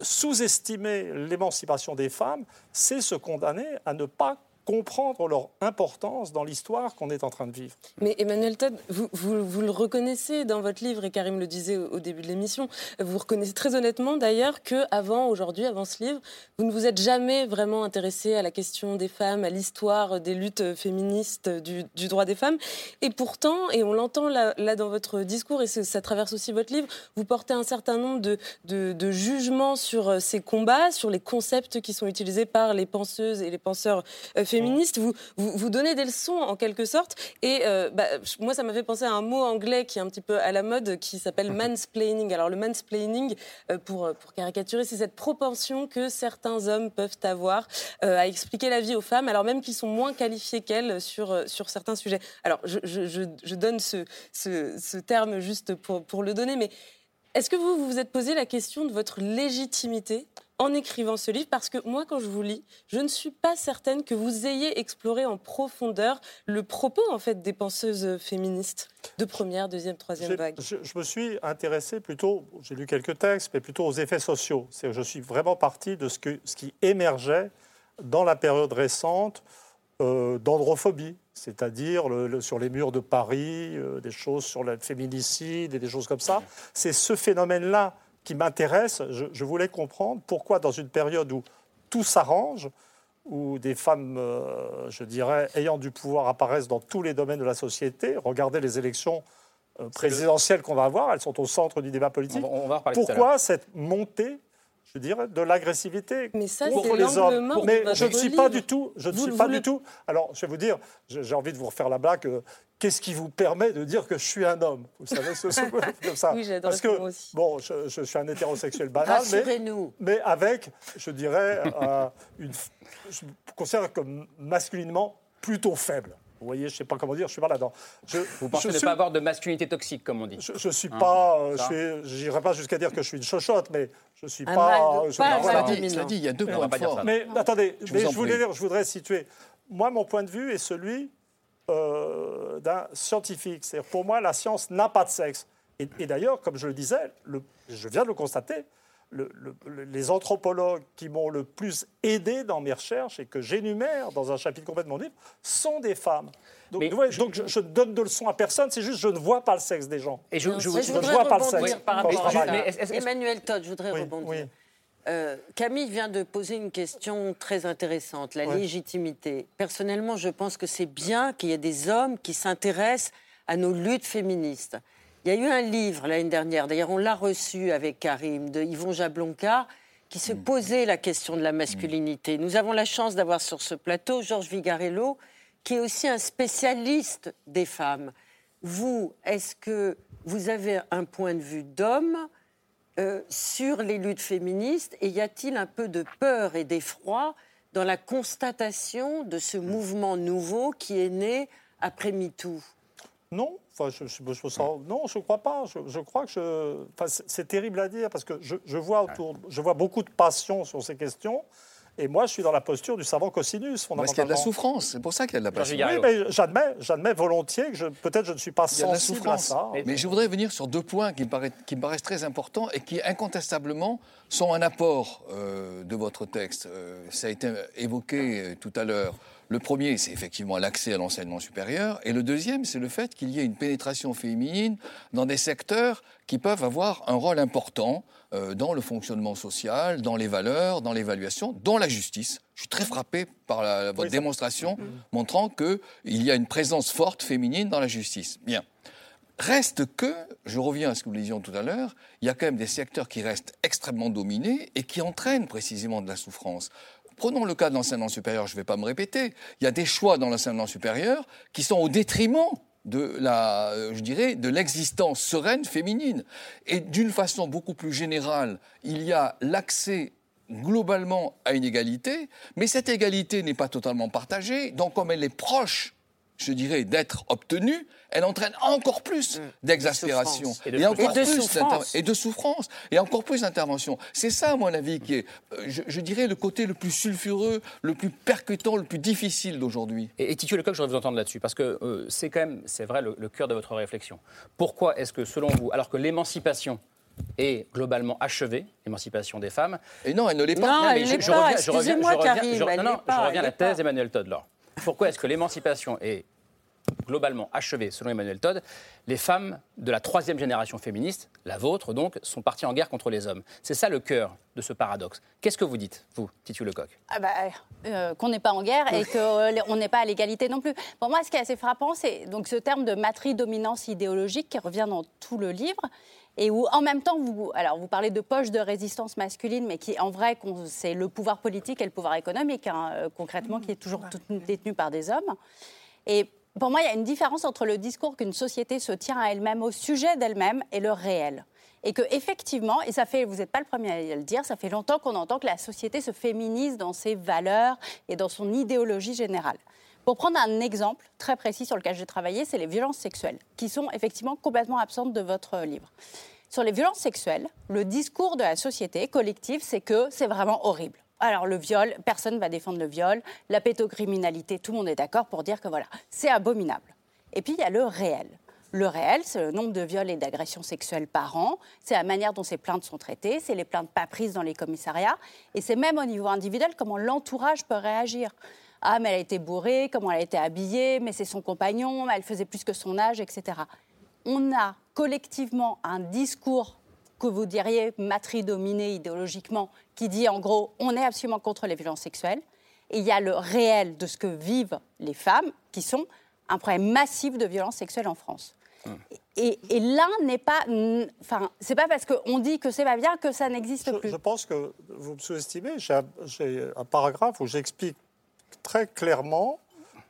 sous-estimer l'émancipation des femmes, c'est se condamner à ne pas comprendre leur importance dans l'histoire qu'on est en train de vivre. Mais Emmanuel Todd, vous, vous, le reconnaissez dans votre livre, et Karim le disait au, début de l'émission, vous reconnaissez très honnêtement d'ailleurs qu'avant, aujourd'hui, avant ce livre, vous ne vous êtes jamais vraiment intéressé à la question des femmes, à l'histoire des luttes féministes du, droit des femmes. Et pourtant, et on l'entend là, dans votre discours, et ça traverse aussi votre livre, vous portez un certain nombre de, de, de jugements sur euh, ces combats, sur les concepts qui sont utilisés par les penseuses et les penseurs féministes vous, vous, donnez des leçons en quelque sorte. Et euh, bah, moi, ça m'a fait penser à un mot anglais qui est un petit peu à la mode, qui s'appelle mansplaining. Alors le mansplaining, euh, pour, pour caricaturer, c'est cette propension que certains hommes peuvent avoir euh, à expliquer la vie aux femmes, alors même qu'ils sont moins qualifiés qu'elles sur, sur certains sujets. Alors je, je, je, donne ce, ce, ce, terme juste pour, pour le donner, mais est-ce que vous vous êtes posé la question de votre légitimité en écrivant ce livre parce que moi, quand je vous lis, je ne suis pas certaine que vous ayez exploré en profondeur le propos en fait des penseuses féministes de première, deuxième, troisième vague. Je, me suis intéressé plutôt, j'ai lu quelques textes, mais plutôt aux effets sociaux. C'est je suis vraiment parti de ce, que, ce qui émergeait dans la période récente euh, d'androphobie, c'est-à-dire sur les murs de Paris, euh, des choses sur le féminicide et des choses comme ça. C'est ce phénomène-là qui m'intéresse. Je, voulais comprendre pourquoi, dans une période où tout s'arrange, où des femmes, euh, je dirais, ayant du pouvoir apparaissent dans tous les domaines de la société, regardez les élections euh, présidentielles qu'on va avoir, elles sont au centre du débat politique. On va, pourquoi cette montée je dirais, de l'agressivité contre les hommes. Mais je ne suis pas du tout, je ne suis pas du tout. Alors, je vais vous dire, j'ai envie de vous refaire la blague. Euh, qu'est-ce qui vous permet de dire que je suis un homme? Vous savez, ce comme ça. Oui, Parce que, bon, je, suis un hétérosexuel banal, mais, mais, avec, je dirais, euh, une, je me considère comme masculinement plutôt faible. Vous voyez, je ne sais pas comment dire, je suis pas là-dedans. Vous pensez ne pas avoir de masculinité toxique, comme on dit Je ne suis hein, pas, euh, je n'irai pas jusqu'à dire que je suis une chochotte, mais je ne suis pas. Je, pas voilà. dit, dit, il y a deux points forts. Mais attendez, je, mais je, voulais dire, je voudrais situer. Moi, mon point de vue est celui euh, d'un scientifique. C'est pour moi, la science n'a pas de sexe. Et, et d'ailleurs, comme je le disais, le, je viens de le constater, les anthropologues qui m'ont le plus aidé dans mes recherches et que j'énumère dans un chapitre complet de mon livre sont des femmes. Donc, donc je, ne donne de leçons à personne, c'est juste je ne vois pas le sexe des gens. Et je, ne vois pas le sexe. Par rapport à Emmanuel Todd, je voudrais rebondir. Euh, Camille vient de poser une question très intéressante, la légitimité. Personnellement, je pense que c'est bien qu'il y ait des hommes qui s'intéressent à nos luttes féministes. Il y a eu un livre l'année dernière, d'ailleurs on l'a reçu avec Karim, de Yvon Jablonka, qui se mm. posait la question de la masculinité. Nous avons la chance d'avoir sur ce plateau Georges Vigarello, qui est aussi un spécialiste des femmes. Vous, est-ce que vous avez un point de vue d'homme euh, sur les luttes féministes? Et y a-t-il un peu de peur et d'effroi dans la constatation de ce mouvement nouveau qui est né après MeToo? Non, je, non, je ne crois pas. Je, crois que c'est terrible à dire parce que je, vois autour, je vois beaucoup de passion sur ces questions. Et moi, je suis dans la posture du savant cosinus, fondamentalement. Parce qu'il y a de la souffrance, c'est pour ça qu'il y a de la passion. Oui, mais j'admets, j'admets volontiers que peut-être je ne suis pas sensible à ça. Mais, je voudrais venir sur deux points qui me, paraissent, qui me paraissent très importants et qui, incontestablement, sont un apport euh, de votre texte. Euh, ça a été évoqué euh, tout à l'heure. Le premier, c'est effectivement l'accès à l'enseignement supérieur. Et le deuxième, c'est le fait qu'il y ait une pénétration féminine dans des secteurs qui peuvent avoir un rôle important euh, dans le fonctionnement social, dans les valeurs, dans l'évaluation, dans la justice. Je suis très frappé par votre démonstration montrant qu'il y a une présence forte féminine dans la justice. Bien. Reste que, je reviens à ce que nous disions tout à l'heure, il y a quand même des secteurs qui restent extrêmement dominés et qui entraînent précisément de la souffrance. Prenons le cas de l'enseignement supérieur, je ne vais pas me répéter. Il y a des choix dans l'enseignement supérieur qui sont au détriment de la, euh, je dirais, de l'existence sereine féminine. Et d'une façon beaucoup plus générale, il y a l'accès globalement à une égalité, mais cette égalité n'est pas totalement partagée. Donc, comme elle est proche je dirais, d'être obtenue, elle entraîne encore plus d'exaspération et, de, encore plus souffrance. et de souffrance et encore plus d'intervention. C'est ça, à mon avis, qui est, euh, je, dirais, le côté le plus sulfureux, le plus percutant, le plus difficile d'aujourd'hui. Et, et Titieu Lecoq, je voudrais vous entendre là-dessus, parce que euh, c'est quand même, c'est vrai, le, le cœur de votre réflexion. Pourquoi est-ce que, selon vous, alors que l'émancipation est globalement achevée, l'émancipation des femmes. Et non, elle ne l'est pas. Non, elle je, je, reviens, je reviens, je reviens, je, non, non, je reviens à la thèse d'Emmanuel Todd. Pourquoi est-ce que l'émancipation est globalement achevée, selon Emmanuel Todd, les femmes de la troisième génération féministe, la vôtre donc, sont parties en guerre contre les hommes. C'est ça le cœur de ce paradoxe. Qu'est-ce que vous dites, vous, Titu Lecoq? Ah bah, euh, Qu'on n'est pas en guerre et qu'on n'est pas à l'égalité non plus. Pour moi, ce qui est assez frappant, c'est donc ce terme de matrie-dominance idéologique qui revient dans tout le livre et où en même temps, vous, alors vous parlez de poche de résistance masculine, mais qui en vrai, c'est le pouvoir politique et le pouvoir économique, hein, euh, concrètement, qui est toujours détenu par des hommes. Et pour moi, il y a une différence entre le discours qu'une société se tient à elle-même, au sujet d'elle-même, et le réel. Et que effectivement, et ça fait, vous n'êtes pas le premier à le dire, ça fait longtemps qu'on entend que la société se féminise dans ses valeurs et dans son idéologie générale. Pour prendre un exemple très précis sur lequel j'ai travaillé, c'est les violences sexuelles, qui sont effectivement complètement absentes de votre livre. Sur les violences sexuelles, le discours de la société collective, c'est que c'est vraiment horrible. Alors le viol, personne ne va défendre le viol, la pétocriminalité, tout le monde est d'accord pour dire que voilà, c'est abominable. Et puis il y a le réel. Le réel, c'est le nombre de viols et d'agressions sexuelles par an, c'est la manière dont ces plaintes sont traitées, c'est les plaintes pas prises dans les commissariats, et c'est même au niveau individuel comment l'entourage peut réagir. Ah, mais elle a été bourrée, comment elle a été habillée, mais c'est son compagnon, elle faisait plus que son âge, etc. On a collectivement un discours que vous diriez matri-dominé idéologiquement, qui dit en gros on est absolument contre les violences sexuelles. Et il y a le réel de ce que vivent les femmes, qui sont un problème massif de violences sexuelles en France. Hum. Et, l'un n'est pas. Enfin, c'est pas parce qu'on dit que c'est pas bien que ça n'existe plus. Je pense que vous me sous-estimez. J'ai un paragraphe où j'explique très clairement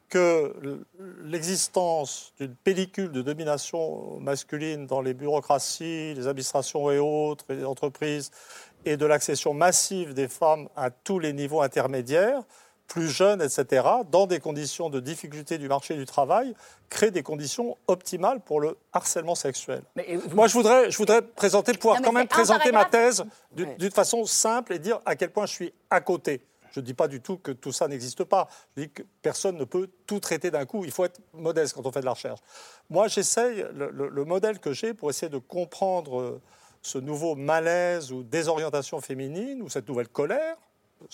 que l'existence d'une pellicule de domination masculine dans les bureaucraties, les administrations et autres, les entreprises, et de l'accession massive des femmes à tous les niveaux intermédiaires, plus jeunes, etc., dans des conditions de difficulté du marché du travail, crée des conditions optimales pour le harcèlement sexuel. Moi, je voudrais, je voudrais présenter, pouvoir quand même présenter ma thèse d'une façon simple et dire à quel point je suis à côté. Je ne dis pas du tout que tout ça n'existe pas. Je dis que personne ne peut tout traiter d'un coup. Il faut être modeste quand on fait de la recherche. Moi, j'essaye, le, modèle que j'ai pour essayer de comprendre euh, ce nouveau malaise ou désorientation féminine ou cette nouvelle colère,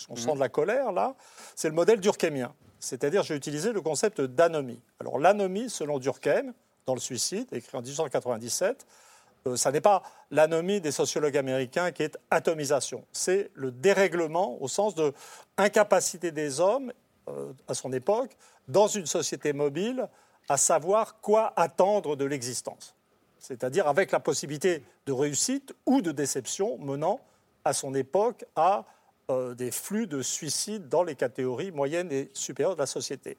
on sent de la colère là, c'est le modèle durkheimien. C'est-à-dire, j'ai utilisé le concept d'anomie. Alors, l'anomie, selon Durkheim, dans le suicide, écrit en 1897, euh, ça n'est pas l'anomie des sociologues américains qui est atomisation. C'est le dérèglement au sens de incapacité des hommes, euh, à son époque, dans une société mobile, à savoir quoi attendre de l'existence. C'est-à-dire avec la possibilité de réussite ou de déception menant à son époque à euh, des flux de suicides dans les catégories moyennes et supérieures de la société.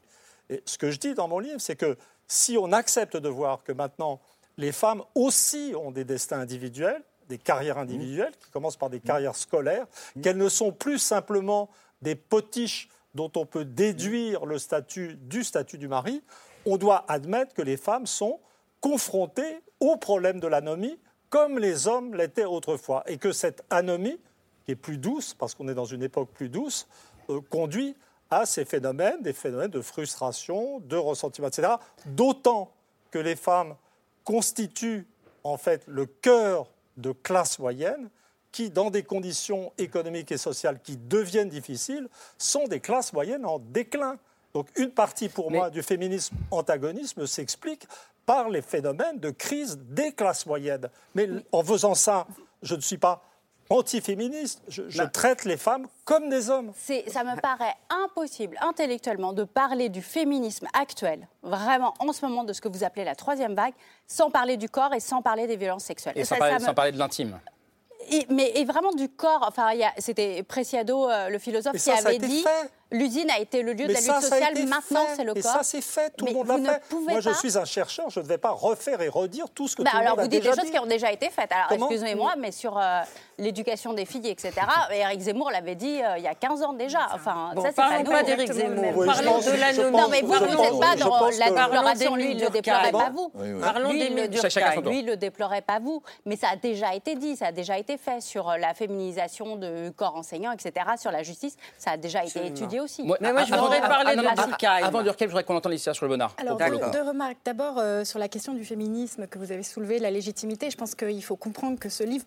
Et ce que je dis dans mon livre, c'est que si on accepte de voir que maintenant les femmes aussi ont des destins individuels, des carrières individuelles, qui commencent par des carrières scolaires, qu'elles ne sont plus simplement des potiches dont on peut déduire le statut du statut du mari, on doit admettre que les femmes sont confrontées au problème de l'anomie comme les hommes l'étaient autrefois, et que cette anomie, qui est plus douce, parce qu'on est dans une époque plus douce, euh, conduit à ces phénomènes, des phénomènes de frustration, de ressentiment, etc. D'autant que les femmes constitue en fait le cœur de classe moyenne qui, dans des conditions économiques et sociales qui deviennent difficiles, sont des classes moyennes en déclin. Donc une partie pour moi du féminisme antagonisme s'explique par les phénomènes de crise des classes moyennes. Mais en faisant ça, je ne suis pas antiféministe. Je, je traite les femmes comme des hommes. Ça me paraît impossible intellectuellement de parler du féminisme actuel, vraiment en ce moment de ce que vous appelez la troisième vague, sans parler du corps et sans parler des violences sexuelles. Et, sans, parler, de l'intime. mais et vraiment du corps. Enfin, c'était Preciado, euh, le philosophe, qui avait dit. L'usine a été le lieu de la lutte sociale, maintenant c'est le corps. Et ça c'est fait, tout le monde l'a fait. Moi je suis un chercheur, je ne vais pas refaire et redire tout ce que bah, tout le monde a déjà dit. Alors vous dites des choses qui ont déjà été faites. Alors excusez-moi, mais sur euh, l'éducation des filles, etc., Eric Zemmour l'avait dit euh, il y a 15 ans déjà. Enfin, ça c'est pas pas d'Éric Zemmour. Parlons de la Non mais vous, vous n'êtes pas dans la déploration, lui il ne le déplorait pas vous. Parlons des Lui il ne le déplorait pas vous. Mais ça a déjà été dit, ça a déjà été fait sur euh, la féminisation du corps enseignant, etc., sur la justice, ça a déjà été étudié aussi. Mais moi je voudrais parler de la Avant Durkheim, je voudrais qu'on entende l'histoire sur le bonheur. Alors deux remarques. D'abord sur la question du féminisme que vous avez soulevé, la légitimité. Je pense qu'il faut comprendre que ce livre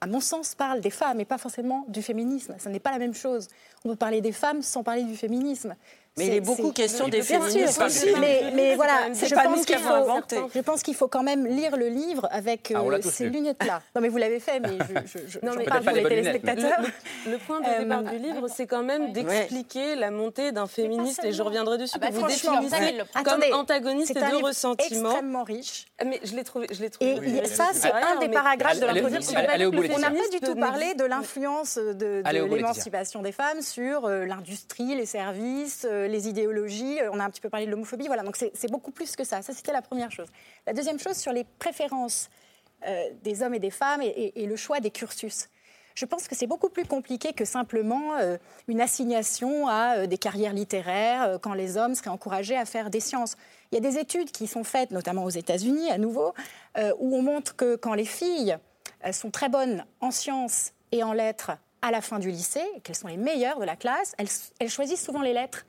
à mon sens, parle des femmes et pas forcément du féminisme. Ce n'est pas la même chose. On peut parler des femmes sans parler du féminissme. Mais il est beaucoup question des féministes. Mais, mais voilà, je pense, qu'il faut, je pense qu'il faut quand même lire le livre avec ah, euh, ces lunettes-là. Non, mais vous l'avez fait, mais je, je, non, mais parle pour les téléspectateurs. Le, point de départ du livre, c'est quand même d'expliquer la montée d'un féministe, et je reviendrai dessus, ah bah, que vous définissez comme antagoniste de ressentiments. extrêmement riche. Ah, mais je l'ai trouvé. Et ça, c'est un des paragraphes de l'introduction. On n'a pas du tout parlé de l'influence de l'émancipation des femmes sur euh, l'industrie, les services, euh, les idéologies, euh, on a un petit peu parlé de l'homophobie, voilà, donc c'est beaucoup plus que ça. Ça, c'était la première chose. La deuxième chose, sur les préférences euh, des hommes et des femmes et, le choix des cursus. Je pense que c'est beaucoup plus compliqué que simplement euh, une assignation à des carrières littéraires quand les hommes seraient encouragés à faire des sciences. Il y a des études qui sont faites, notamment aux États-Unis, à nouveau, où on montre que quand les filles sont très bonnes en sciences et en lettres à la fin du lycée, qu'elles sont les meilleures de la classe, elles choisissent souvent les lettres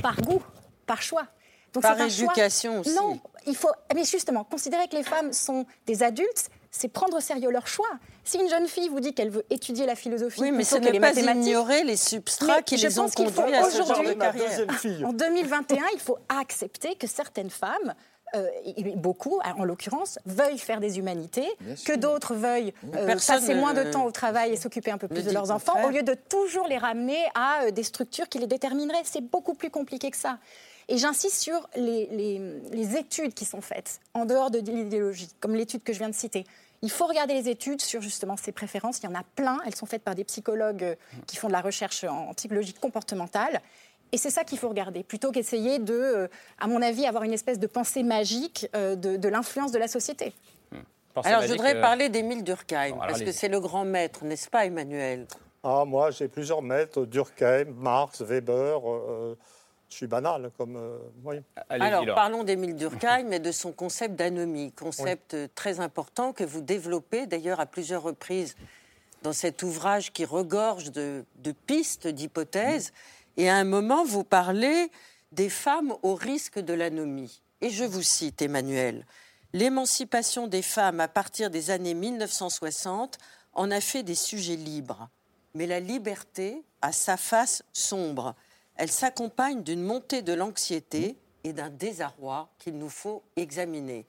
par goût, par choix. Donc par éducation aussi. Non, il faut. Mais justement, considérer que les femmes sont des adultes, c'est prendre au sérieux leur choix. Si une jeune fille vous dit qu'elle veut étudier la philosophie, oui, mais ce n'est pas ignorer les substrats qui les ont conduits à ce genre de carrière. En 2021, il faut accepter que certaines femmes euh, beaucoup, en l'occurrence, veuillent faire des humanités, que d'autres veuillent euh, passer moins de temps au travail et s'occuper un peu plus de leurs enfants, au lieu de toujours les ramener à euh, des structures qui les détermineraient. C'est beaucoup plus compliqué que ça. Et j'insiste sur les, les, études qui sont faites en dehors de l'idéologie, comme l'étude que je viens de citer. Il faut regarder les études sur justement ces préférences. Il y en a plein. Elles sont faites par des psychologues qui font de la recherche en psychologie comportementale. Et c'est ça qu'il faut regarder, plutôt qu'essayer de, euh, à mon avis, avoir une espèce de pensée magique euh, de, l'influence de la société. Hmm. Alors, je voudrais euh, parler d'Émile Durkheim, parce que c'est le grand maître, n'est-ce pas, Emmanuel? Ah, moi, j'ai plusieurs maîtres, Durkheim, Marx, Weber. je suis banal, comme. oui. Alors, parlons d'Émile Durkheim et de son concept d'anomie, concept très important que vous développez d'ailleurs à plusieurs reprises dans cet ouvrage qui regorge de, pistes, d'hypothèses. Et à un moment, vous parlez des femmes au risque de l'anomie. Et je vous cite, Emmanuel, L'émancipation des femmes à partir des années 1960 en a fait des sujets libres. Mais la liberté a sa face sombre. Elle s'accompagne d'une montée de l'anxiété et d'un désarroi qu'il nous faut examiner.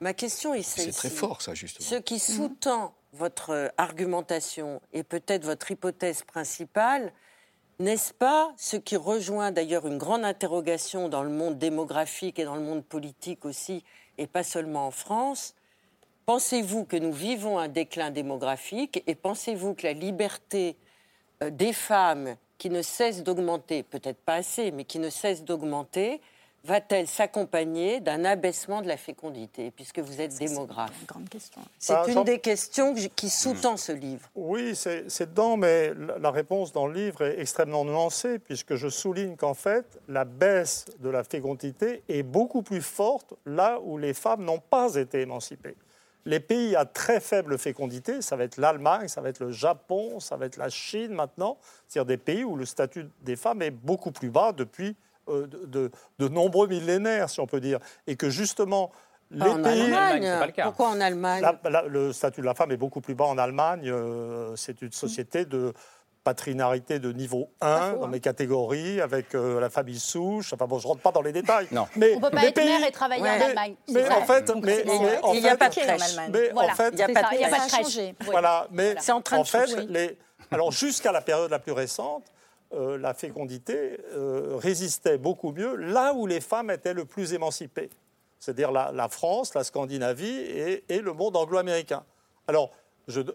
Ma question est celle-ci. C'est très fort, ça, justement. Ce qui sous-tend votre argumentation et peut-être votre hypothèse principale, n'est-ce pas ce qui rejoint d'ailleurs une grande interrogation dans le monde démographique et dans le monde politique aussi, et pas seulement en France? Pensez-vous que nous vivons un déclin démographique et pensez-vous que la liberté euh, des femmes qui ne cesse d'augmenter, peut-être pas assez, mais qui ne cesse d'augmenter, va-t-elle s'accompagner d'un abaissement de la fécondité, puisque vous êtes démographe C'est une grande question. C'est une des questions qui sous-tend ce livre. Oui, c'est dedans, mais la réponse dans le livre est extrêmement nuancée, puisque je souligne qu'en fait, la baisse de la fécondité est beaucoup plus forte là où les femmes n'ont pas été émancipées. Les pays à très faible fécondité, ça va être l'Allemagne, ça va être le Japon, ça va être la Chine maintenant, c'est-à-dire des pays où le statut des femmes est beaucoup plus bas depuis euh, de, nombreux millénaires, si on peut dire, et que justement les en pays. Allemagne. Pourquoi en Allemagne Le statut de la femme est beaucoup plus bas en Allemagne. Euh, c'est une société de patrinarité de niveau 1 dans mes catégories, avec euh, la famille souche. Enfin bon, je ne rentre pas dans les détails. Non. Mais on ne peut pas être mère et travailler en Allemagne. Mais, en fait, mais, il n'y a pas de crèche en Allemagne. Mais en fait, il n'y a pas de crèche. Voilà, mais c'est en train en de fait, les, alors jusqu'à la période la plus récente, euh, la fécondité euh, résistait beaucoup mieux là où les femmes étaient le plus émancipées, c'est-à-dire la, France, la Scandinavie et, le monde anglo-américain. Alors,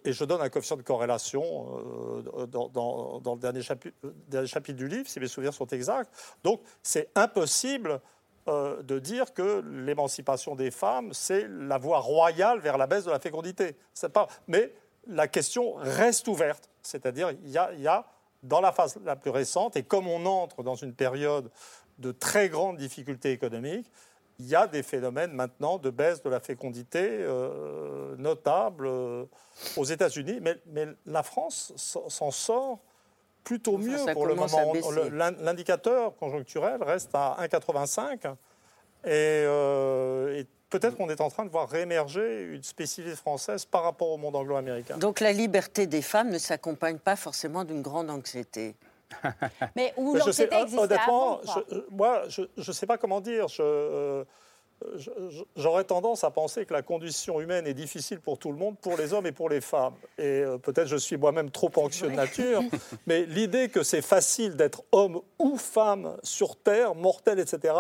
et je donne un coefficient de corrélation euh, dans, le dernier chapitre, du livre, si mes souvenirs sont exacts. Donc c'est impossible de dire que l'émancipation des femmes, c'est la voie royale vers la baisse de la fécondité. Pas... Mais la question reste ouverte. C'est-à-dire, il y a, dans la phase la plus récente, et comme on entre dans une période de très grandes difficultés économiques, il y a des phénomènes maintenant de baisse de la fécondité euh, notables euh, aux États-Unis, mais, mais, la France s'en sort plutôt mieux pour le moment. L'indicateur conjoncturel reste à 1,85 euh, et, peut-être qu'on est en train de voir réémerger une spécificité française par rapport au monde anglo-américain. Donc la liberté des femmes ne s'accompagne pas forcément d'une grande anxiété. Mais où l'anxiété existait Honnêtement, moi, je ne sais pas comment dire. Je, euh, J'aurais tendance à penser que la condition humaine est difficile pour tout le monde, pour les hommes et pour les femmes. Et euh, peut-être je suis moi-même trop anxieux de nature, mais l'idée que c'est facile d'être homme ou femme sur Terre, mortel, etc.,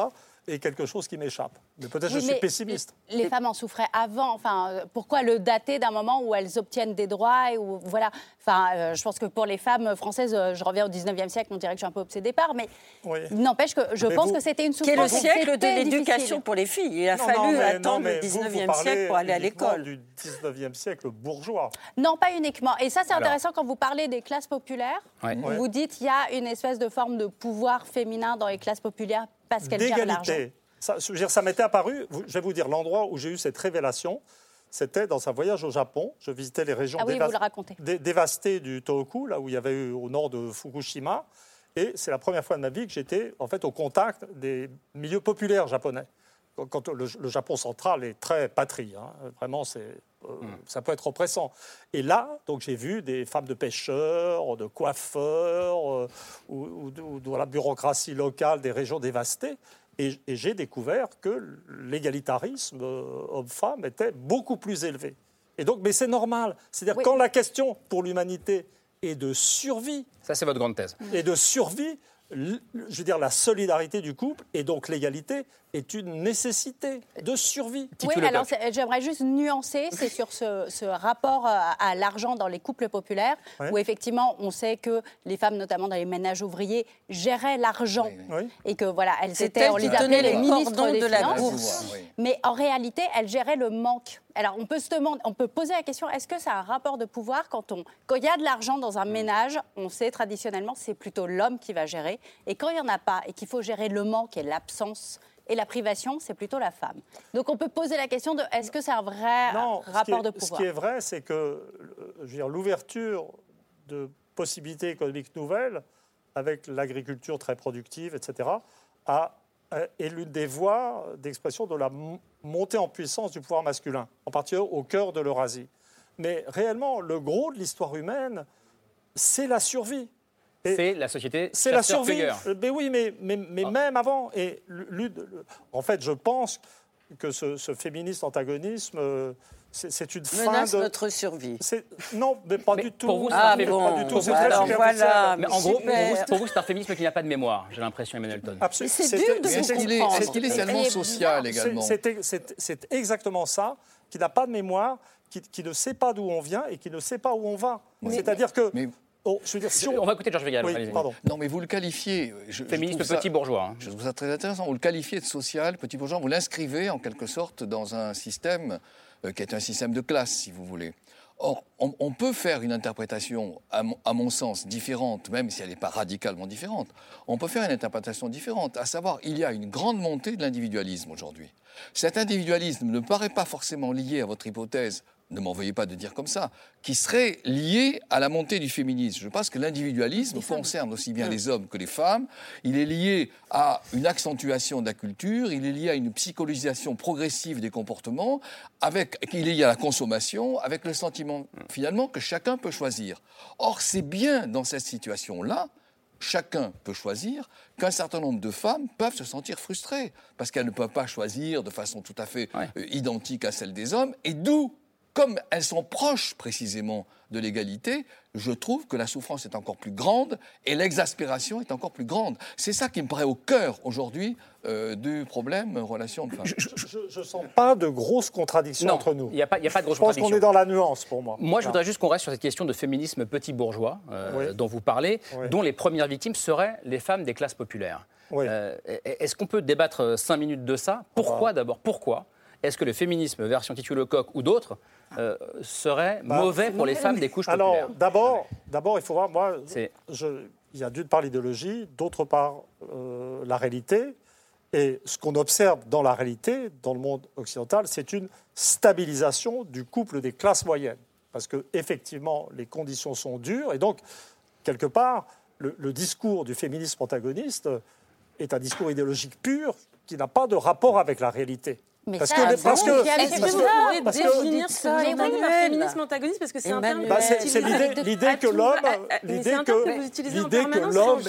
est quelque chose qui m'échappe. Mais peut-être je suis pessimiste. Les femmes en souffraient avant. Enfin, euh, pourquoi le dater d'un moment où elles obtiennent des droits et où, voilà. Enfin, euh, je pense que pour les femmes françaises, euh, je reviens au 19e siècle, on dirait que je suis un peu obsédée par, mais n'empêche que je pense que c'était une souffrance. Quel le siècle de l'éducation pour les filles? Il a fallu attendre le 19e siècle pour aller à l'école. du 19e siècle bourgeois. Non, pas uniquement. Et ça, c'est intéressant quand vous parlez des classes populaires. Vous dites qu'il y a une espèce de forme de pouvoir féminin dans les classes populaires parce qu'elle gère l'argent. Ça, ça m'était apparu, je vais vous dire, l'endroit où j'ai eu cette révélation, c'était dans un voyage au Japon. Je visitais les régions ah dévastées du Tohoku, là où il y avait eu au nord de Fukushima. Et c'est la première fois de ma vie que j'étais en fait au contact des milieux populaires japonais. Quand le, Japon central est très patrie, hein. vraiment, c'est, euh, hmm. ça peut être oppressant. Et là, donc j'ai vu des femmes de pêcheurs, de coiffeurs, euh, ou, ou, la bureaucratie locale des régions dévastées. Et, j'ai découvert que l'égalitarisme euh, homme-femme était beaucoup plus élevé. Et donc, mais c'est normal. C'est-à-dire quand la question pour l'humanité est de survie. Ça, c'est votre grande thèse. Et de survie, je veux dire, la solidarité du couple et donc l'égalité est une nécessité de survie. Oui, alors j'aimerais juste nuancer, c'est sur ce, rapport à, l'argent dans les couples populaires, où effectivement on sait que les femmes, notamment dans les ménages ouvriers, géraient l'argent. Et que voilà, elles étaient, on les appelait les ministres de la bourse. Mais en réalité, elles géraient le manque. Alors on peut se demander, on peut poser la question est-ce que c'est un rapport de pouvoir quand on, quand il y a de l'argent dans un ménage, on sait traditionnellement c'est plutôt l'homme qui va gérer, et quand il y en a pas et qu'il faut gérer le manque et l'absence et la privation, c'est plutôt la femme. Donc on peut poser la question de est-ce que c'est un vrai rapport de pouvoir? Ce qui est vrai, c'est que l'ouverture de possibilités économiques nouvelles, avec l'agriculture très productive, etc., a, est l'une des voies d'expression de la montée en puissance du pouvoir masculin, en particulier au cœur de l'Eurasie. Mais réellement, le gros de l'histoire humaine, c'est la survie. C'est la société C'est la survie. Euh, mais oui, mais, mais, ah. même avant. Et en fait, je pense que ce, féministe antagonisme, euh, c'est une fin de notre survie. Non, mais pas du tout. Pour vous, ah, bon, pas du tout. C'est alors voilà. Mais en gros, pour vous, c'est un féminisme qui n'a pas de mémoire. J'ai l'impression, Emmanuel Ton. Absolument. C'est dur de Est-ce qu'il est, tellement social également C'est exactement ça, qui n'a pas de mémoire, qui, qui, ne sait pas d'où on vient et qui ne sait pas où on va. C'est-à-dire que Oh, on... va écouter Georges Végal. Non, mais vous le qualifiez. Je, Féministe petit bourgeois. Hein. Je trouve ça très intéressant. Vous le qualifiez de social, petit bourgeois. Vous l'inscrivez en quelque sorte dans un système euh, qui est un système de classe, si vous voulez. Or, on, peut faire une interprétation, à mon, sens, différente, même si elle n'est pas radicalement différente. On peut faire une interprétation différente, à savoir, il y a une grande montée de l'individualisme aujourd'hui. Cet individualisme ne paraît pas forcément lié à votre hypothèse ne m'en veuillez pas de dire comme ça, qui serait lié à la montée du féminisme. Je pense que l'individualisme concerne aussi bien les hommes que les femmes. Il est lié à une accentuation de la culture, il est lié à une psychologisation progressive des comportements, avec, il est lié à la consommation, avec le sentiment finalement que chacun peut choisir. Or, c'est bien dans cette situation-là chacun peut choisir, qu'un certain nombre de femmes peuvent se sentir frustrées, parce qu'elles ne peuvent pas choisir de façon tout à fait euh, identique à celle des hommes, et d'où comme elles sont proches précisément de l'égalité, je trouve que la souffrance est encore plus grande et l'exaspération est encore plus grande. C'est ça qui me paraît au cœur aujourd'hui euh, du problème relation de femmes. Je ne sens pas de grosses contradictions entre nous. Il n'y a, pas de grosses Je pense qu'on est dans la nuance pour moi. Moi, je voudrais juste qu'on reste sur cette question de féminisme petit bourgeois euh, dont vous parlez, dont les premières victimes seraient les femmes des classes populaires. Euh, est-ce qu'on peut débattre cinq minutes de ça? Pourquoi? d'abord? Pourquoi? Est-ce que le féminisme version Titu Lecoq ou d'autres euh, serait bah, mauvais pour les femmes des couches populaires Alors, d'abord, d'abord, il faut voir, moi, je, il y a d'une part l'idéologie, d'autre part euh, la réalité. Et ce qu'on observe dans la réalité, dans le monde occidental, c'est une stabilisation du couple des classes moyennes. Parce que effectivement, les conditions sont dures. Et donc, quelque part, le, le discours du féminisme antagoniste est un discours idéologique pur qui n'a pas de rapport avec la réalité. Mais parce ça, que, parce que, est-ce que vous pouvez définir ça, un féminisme antagoniste parce que c'est un terme bah, c'est l'idée que l'homme l'idée que l'homme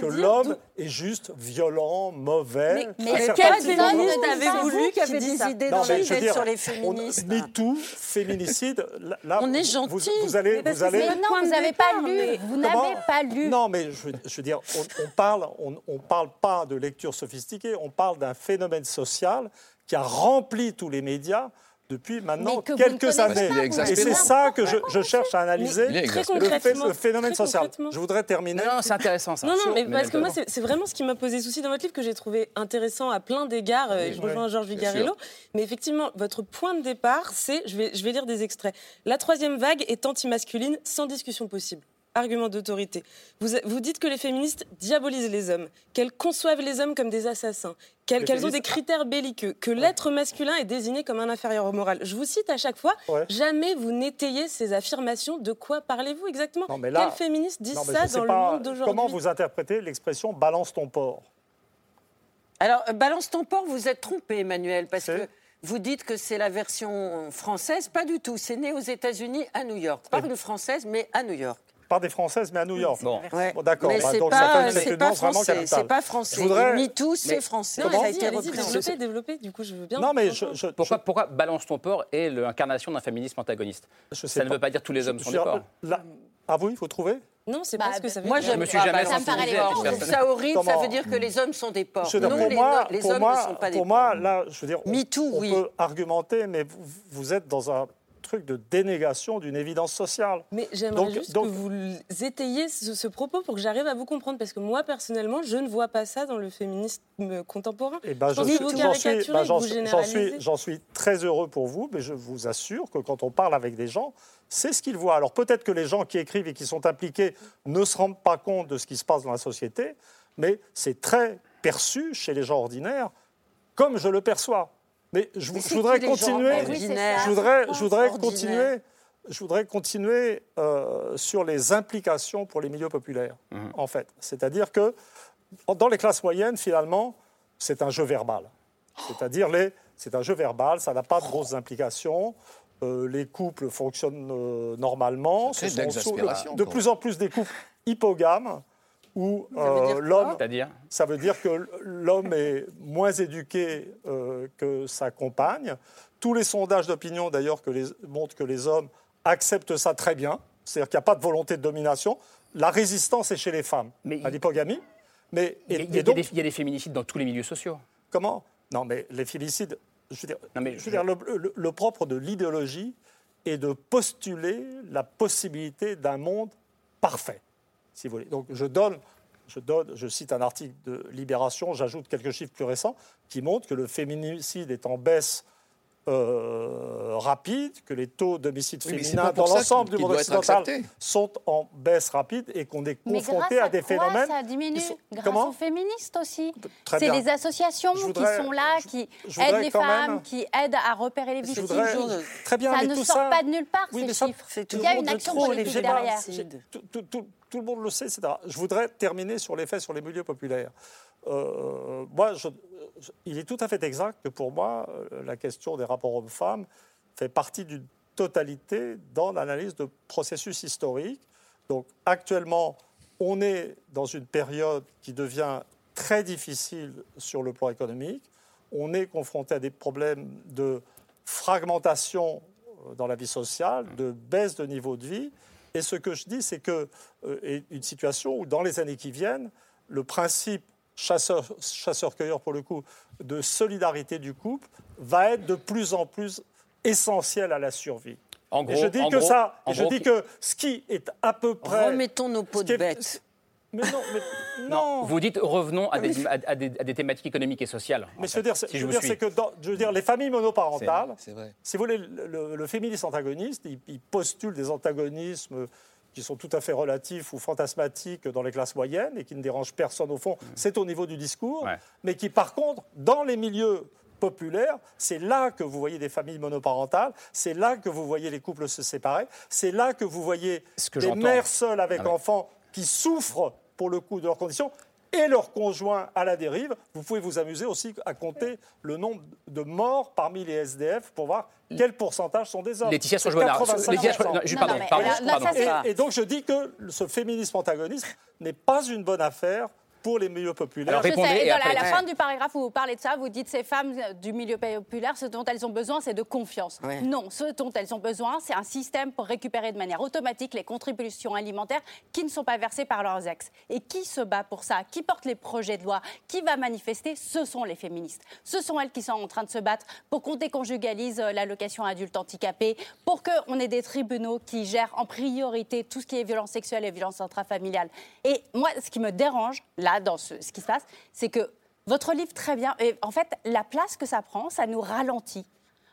que l'homme est juste violent mauvais. Mais, mais quel féministe avez voulu qui avait des idées dans la tête sur les féministes MeToo féminicide là on est gentil vous allez vous allez non vous n'avez pas lu vous n'avez pas lu. Non mais je veux dire on parle on parle pas de lecture sophistiquée on parle d'un phénomène social qui a rempli tous les médias depuis maintenant quelques années. et c'est ça que je, cherche à analyser, le, phénomène social. Je voudrais terminer. Non, c'est intéressant ça. Non, non, mais parce que moi, c'est vraiment ce qui m'a posé souci dans votre livre que j'ai trouvé intéressant à plein d'égards. je rejoins Georges Vigarello. Mais effectivement, votre point de départ, c'est, je vais, je vais lire des extraits. La troisième vague est anti-masculine, sans discussion possible argument d'autorité. Vous, vous, dites que les féministes diabolisent les hommes, qu'elles conçoivent les hommes comme des assassins, qu'elles ont des critères belliqueux, que l'être masculin est désigné comme un inférieur au moral. Je vous cite à chaque fois, jamais vous n'étayez ces affirmations. De quoi parlez-vous exactement? Quels féministes disent ça dans le monde d'aujourd'hui? Comment vous interprétez l'expression balance ton porc Alors, euh, balance ton porc, vous êtes trompé, Emmanuel, parce que vous dites que c'est la version française, pas du tout. C'est né aux États-Unis, à New York. Pas une française, mais à New York par des Françaises, mais à New York. Bon, d'accord. Mais bah, donc pas, ça fait pas français. C'est pas français. Voudrais... MeToo, c'est français. ça a été repris. Développer, Du coup, je veux bien. Non, mais je, pourquoi, pourquoi balance ton porc est l'incarnation d'un féminisme antagoniste Ça ne veut pas dire que tous les hommes sont des porcs. Ah oui, il faut trouver non, c'est pas bah, ce que ça veut moi, dire. Moi, je me suis jamais ça me paraît ça horrible. Ça veut dire que les hommes sont des porcs. Non, pour les, moi, les pour hommes moi, ne sont pas des Pour moi, là, je veux dire, on, on peut argumenter, mais vous êtes dans un de dénégation d'une évidence sociale. Mais j'aimerais juste que vous étayiez ce, propos pour que j'arrive à vous comprendre, parce que moi, personnellement, je ne vois pas ça dans le féminisme contemporain. Et eh ben, je, j'en suis, j'en suis très heureux pour vous, mais je vous assure que quand on parle avec des gens, c'est ce qu'ils voient. Alors peut-être que les gens qui écrivent et qui sont impliqués ne se rendent pas compte de ce qui se passe dans la société, mais c'est très perçu chez les gens ordinaires, comme je le perçois. Mais je, voudrais continuer. je voudrais, je voudrais continuer. Je voudrais continuer euh, sur les implications pour les milieux populaires, mhm. en fait. C'est-à-dire que dans les classes moyennes, finalement, c'est un jeu verbal. C'est-à-dire les, c'est un jeu verbal, ça n'a pas de grosses implications. Euh, les couples fonctionnent euh, normalement. Ce sont de plus en plus des couples hypogames où euh, l'homme, ça veut dire que l'homme est moins éduqué euh, que sa compagne. Tous les sondages d'opinion, d'ailleurs, que montrent que les hommes acceptent ça très bien, c'est-à-dire qu'il n'y a pas de volonté de domination. La résistance est chez les femmes à l'hypogamie. Mais il y, a, des, féminicides dans tous les milieux sociaux. Comment? Non, mais les féminicides. Je veux dire, je veux dire le propre de l'idéologie est de postuler la possibilité d'un monde parfait si vous voulez. Donc je donne, je donne, je cite un article de Libération, j'ajoute quelques chiffres plus récents qui montrent que le féminicide est en baisse euh, rapide, que les taux d'homicide féminin dans l'ensemble du monde occidental sont en baisse rapide et qu'on est confronté à, des phénomènes. Ça diminue grâce aux féministes aussi. C'est les associations qui sont là, qui aident les femmes, qui aident à repérer les victimes. Très bien, ça ne tout sort ça... pas de nulle part ces chiffres. Il y a une action politique derrière. Tout, le monde le sait, etc. Je voudrais terminer sur l'effet sur les milieux populaires. Euh, moi, il est tout à fait exact que pour moi, euh, la question des rapports hommes-femmes fait partie d'une totalité dans l'analyse de processus historiques. Donc actuellement, on est dans une période qui devient très difficile sur le plan économique. On est confronté à des problèmes de fragmentation dans la vie sociale, de baisse de niveau de vie. Et ce que je dis, c'est que euh, une situation où, dans les années qui viennent, le principe chasseur-cueilleur, pour le coup, de solidarité du couple va être de plus en plus essentiel à la survie. En gros, et je dis que ça, je dis que ce qui est à peu près. Remettons nos peaux de bêtes. Mais non, mais non. Vous dites revenons à des, à, des, thématiques économiques et sociales. Mais je veux dire, je veux dire c'est que je veux dire, les familles monoparentales, si vous voulez, le, féministe antagoniste, il, postule des antagonismes qui sont tout à fait relatifs ou fantasmatiques dans les classes moyennes et qui ne dérangent personne au fond. Mm. C'est au niveau du discours, mais qui par contre, dans les milieux populaires, c'est là que vous voyez des familles monoparentales, c'est là que vous voyez les couples se séparer, c'est là que vous voyez des mères seules avec ah enfants qui souffrent pour le coup de leurs conditions et leurs conjoints à la dérive. Vous pouvez vous amuser aussi à compter le nombre de morts parmi les SDF pour voir quel pourcentage sont des hommes. Laetitia Sojournar. Pardon, pardon, et, et donc je dis que ce féminisme antagoniste n'est pas une bonne affaire pour les milieux populaires. Alors, répondez, à la fin du paragraphe où vous parlez de ça, vous dites ces femmes du milieu populaire, ce dont elles ont besoin, c'est de confiance. Non, ce dont elles ont besoin, c'est un système pour récupérer de manière automatique les contributions alimentaires qui ne sont pas versées par leurs ex. Et qui se bat pour ça? Qui porte les projets de loi? Qui va manifester? Ce sont les féministes. Ce sont elles qui sont en train de se battre pour qu'on déconjugalise euh, l'allocation adulte handicapé, pour qu'on ait des tribunaux qui gèrent en priorité tout ce qui est violence sexuelle et violence intrafamiliale. Et moi, ce qui me dérange, là, dans ce, qui se passe, c'est que votre livre, très bien, et en fait, la place que ça prend, ça nous ralentit.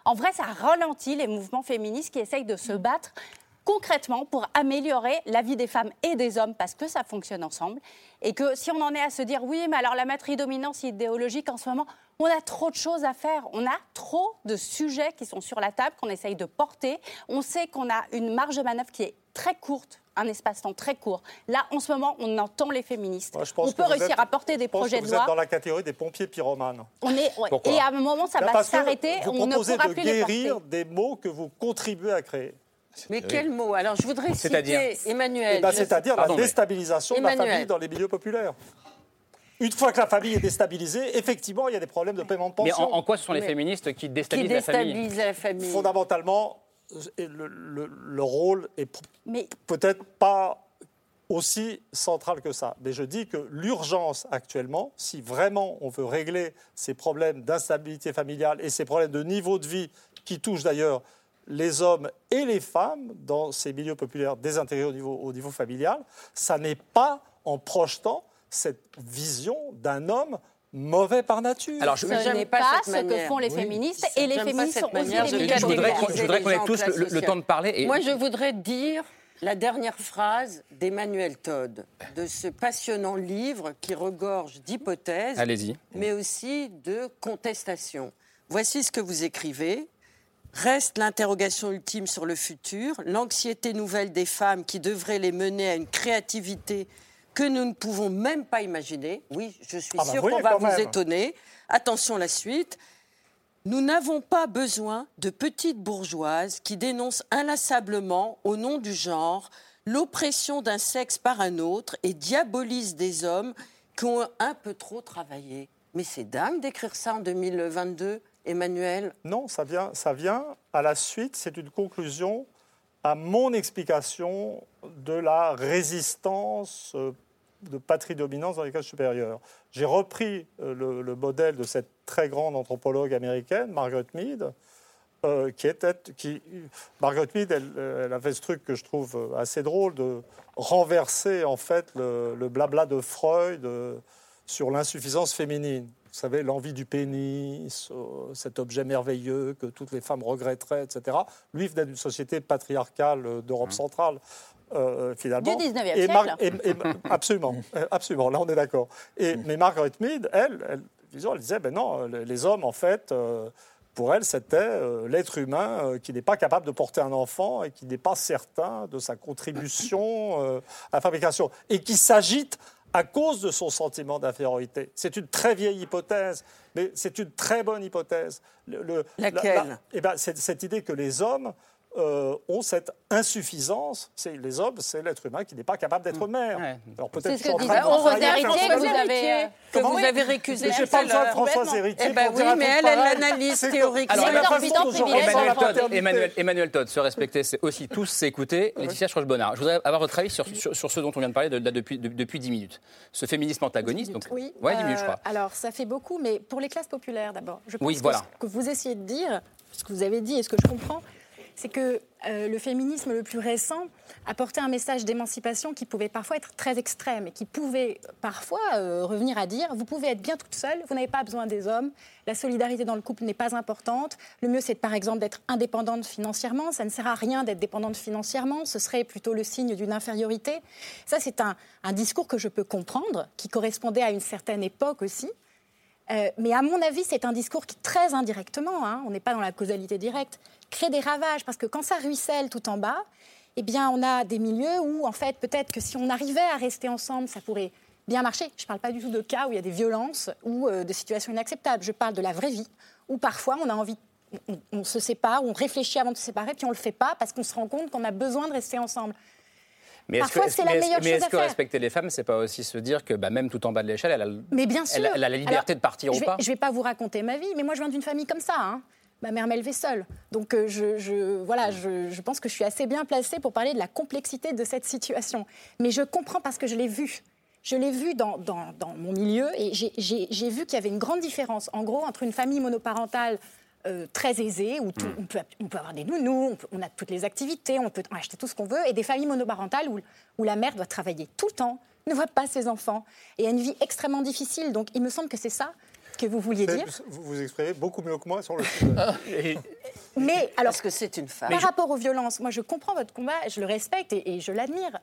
En vrai, ça ralentit les mouvements féministes qui essayent de se battre concrètement pour améliorer la vie des femmes et des hommes, parce que ça fonctionne ensemble. Et que si on en est à se dire, oui, mais alors la matridominance idéologique en ce moment, on a trop de choses à faire. On a trop de sujets qui sont sur la table, qu'on essaye de porter. On sait qu'on a une marge de manœuvre qui est très courte un espace-temps très court. Là, en ce moment, on entend les féministes. on peut réussir à porter des projets de loi. Vous êtes dans la catégorie des pompiers pyromanes. On est, et à un moment, ça va s'arrêter. On ne pourra de plus guérir des mots que vous contribuez à créer. Mais quel mot? Alors, je voudrais citer Emmanuel. Eh ben, c'est-à-dire la déstabilisation de la famille dans les milieux populaires. Une fois que la famille est déstabilisée, effectivement, il y a des problèmes de paiement de pension. Mais en, quoi ce sont les féministes qui déstabilisent, la famille? Fondamentalement, le, rôle est peut-être pas aussi central que ça. Mais je dis que l'urgence actuellement, si vraiment on veut régler ces problèmes d'instabilité familiale et ces problèmes de niveau de vie qui touchent d'ailleurs les hommes et les femmes dans ces milieux populaires désintégrés au niveau, au niveau familial, ça n'est pas en projetant cette vision d'un homme mauvais par nature. Alors, je ce pas, ce que font les féministes et les féministes sont aussi des Je voudrais, je voudrais qu'on ait tous le, temps de parler. Et... Moi, je voudrais dire la dernière phrase d'Emmanuel Todd, de ce passionnant livre qui regorge d'hypothèses, mais aussi de contestations. Voici ce que vous écrivez. Reste l'interrogation ultime sur le futur, l'anxiété nouvelle des femmes qui devrait les mener à une créativité que nous ne pouvons même pas imaginer. Oui, je suis ah bah sûre qu'on va vous étonner. Attention la suite. Nous n'avons pas besoin de petites bourgeoises qui dénoncent inlassablement, au nom du genre, l'oppression d'un sexe par un autre et diabolisent des hommes qui ont un peu trop travaillé. Mais c'est dingue d'écrire ça en 2022, Emmanuel. Non, ça vient, ça vient à la suite, c'est une conclusion à mon explication de la résistance euh, de patrie-dominance dans les classes supérieures. J'ai repris euh, le, modèle de cette très grande anthropologue américaine, Margaret Mead, euh, qui était. Qui, Margaret Mead, elle, a fait ce truc que je trouve assez drôle de renverser en fait le, blabla de Freud sur l'insuffisance féminine. Vous savez, l'envie du pénis, cet objet merveilleux que toutes les femmes regretteraient, etc. Lui venait d'une société patriarcale d'Europe mmh. centrale. Euh, finalement. Du 19e siècle. Et, absolument, euh, absolument, là on est d'accord. Et, mm. Mais Margaret Mead, elle, elle, elle disait, ben non, les hommes, en fait, euh, pour elle, c'était l'être humain qui n'est pas capable de porter un enfant et qui n'est pas certain de sa contribution à la fabrication, et qui s'agite à cause de son sentiment d'infériorité. C'est une très vieille hypothèse, mais c'est une très bonne hypothèse. Le, Laquelle? eh ben, cette idée que les hommes euh, ont cette insuffisance. C'est les hommes, c'est l'être humain qui n'est pas capable d'être mm. mère. Alors peut-être c'est ce que disait Rose Héritier que vous avez, que vous avez récusé. J'ai pas besoin de Françoise Héritier. Eh ben oui, mais elle, elle l'analyse théorique. Alors, Emmanuel Todd, Emmanuel, Emmanuel Todd, se respecter, c'est aussi tous s'écouter. Laetitia Schroch-Bonnard, je voudrais avoir votre avis sur, sur, ce dont on vient de parler de, depuis, depuis 10 minutes. Ce féminisme antagoniste. Donc, oui, 10 minutes, je crois. Euh, alors, ça fait beaucoup, mais pour les classes populaires d'abord. Je pense oui, voilà. que, que vous essayez de dire, ce que vous avez dit et ce que je comprends, c'est que euh, le féminisme le plus récent apportait un message d'émancipation qui pouvait parfois être très extrême et qui pouvait parfois euh, revenir à dire vous pouvez être bien toute seule, vous n'avez pas besoin des hommes, la solidarité dans le couple n'est pas importante, le mieux c'est par exemple d'être indépendante financièrement, ça ne sert à rien d'être dépendante financièrement, ce serait plutôt le signe d'une infériorité. Ça c'est un, discours que je peux comprendre, qui correspondait à une certaine époque aussi. Euh, mais à mon avis, c'est un discours qui, très indirectement, hein, on n'est pas dans la causalité directe, crée des ravages, parce que quand ça ruisselle tout en bas, eh bien, on a des milieux où, en fait, peut-être que si on arrivait à rester ensemble, ça pourrait bien marcher. Je ne parle pas du tout de cas où il y a des violences ou euh, de situations inacceptables. Je parle de la vraie vie, où parfois on a envie, on, se sépare, on réfléchit avant de se séparer, puis on ne le fait pas parce qu'on se rend compte qu'on a besoin de rester ensemble. Mais Parfois, c'est la meilleure chose à faire. Mais est-ce que respecter les femmes, c'est pas aussi se dire que bah, même tout en bas de l'échelle, elle, a, mais bien sûr. Elle, a la liberté de partir ou pas Je ne vais pas vous raconter ma vie, mais moi je viens d'une famille comme ça. Hein ma mère m'élevait seule. Donc euh, je, voilà, je, pense que je suis assez bien placée pour parler de la complexité de cette situation. Mais je comprends parce que je l'ai vu. Je l'ai vu dans, dans, mon milieu et j'ai vu qu'il y avait une grande différence, en gros, entre une famille monoparentale euh, très aisée, où mm. on, peut, on, peut, avoir des nounous, on, a toutes les activités, on peut acheter tout ce qu'on veut, et des familles monoparentales où, où la mère doit travailler tout le temps, ne voit pas ses enfants, et a une vie extrêmement difficile. Donc il me semble que c'est ça que vous vouliez dire. Vous vous exprimez beaucoup mieux que moi sur le sujet. Mais alors, Parce que c'est une femme? Par rapport aux violences, moi je comprends votre combat, je le respecte et, je l'admire.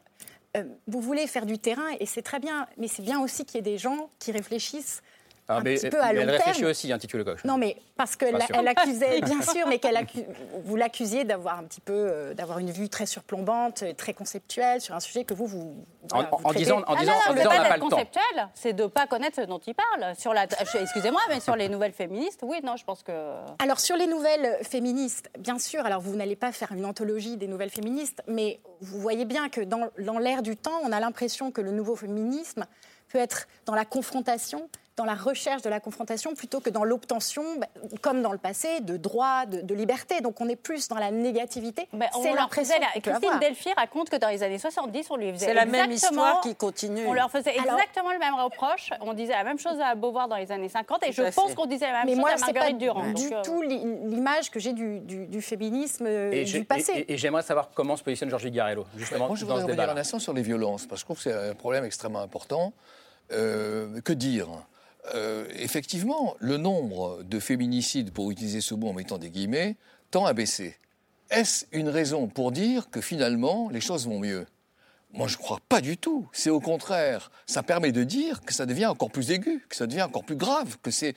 Euh, vous voulez faire du terrain et c'est très bien, mais c'est bien aussi qu'il y ait des gens qui réfléchissent ah, un mais, petit peu à long elle réfléchit aussi, hein, le coach. Non, mais parce qu'elle elle accusait, bien sûr, mais qu'elle vous l'accusiez d'avoir un petit peu, euh, d'avoir une vue très surplombante, très conceptuelle sur un sujet que vous vous. en, disant, en disant, ah non, non, c'est pas d'être conceptuel, c'est de pas connaître ce dont il parle. Sur la, excusez-moi, mais sur les nouvelles féministes, oui, non, je pense que. Alors sur les nouvelles féministes, bien sûr. Alors vous n'allez pas faire une anthologie des nouvelles féministes, mais vous voyez bien que dans, dans l'air du temps, on a l'impression que le nouveau féminisme peut être dans la confrontation dans la recherche de la confrontation plutôt que dans l'obtention, bah, comme dans le passé, de droits, de, liberté. Donc on est plus dans la négativité. c'est l'impression. Christine Delphi raconte que dans les années 70, on lui faisait. C'est la même histoire qui continue. On leur faisait exactement le même reproche. On disait la même chose à Beauvoir dans les années 50 et je pense qu'on disait la même chose à Marguerite Durand. Du euh, tout l'image que j'ai du, féminisme euh, du passé. Et, j'aimerais savoir comment se positionne Georges Garello, justement. Moi, je voudrais revenir un instant sur les violences, parce que je trouve que c'est un problème extrêmement important. Euh, que dire? Euh, effectivement, le nombre de féminicides, pour utiliser ce mot en mettant des guillemets, tend à baisser. Est-ce une raison pour dire que finalement les choses vont mieux? Moi, je ne crois pas du tout. C'est au contraire, ça permet de dire que ça devient encore plus aigu, que ça devient encore plus grave, que, c'est,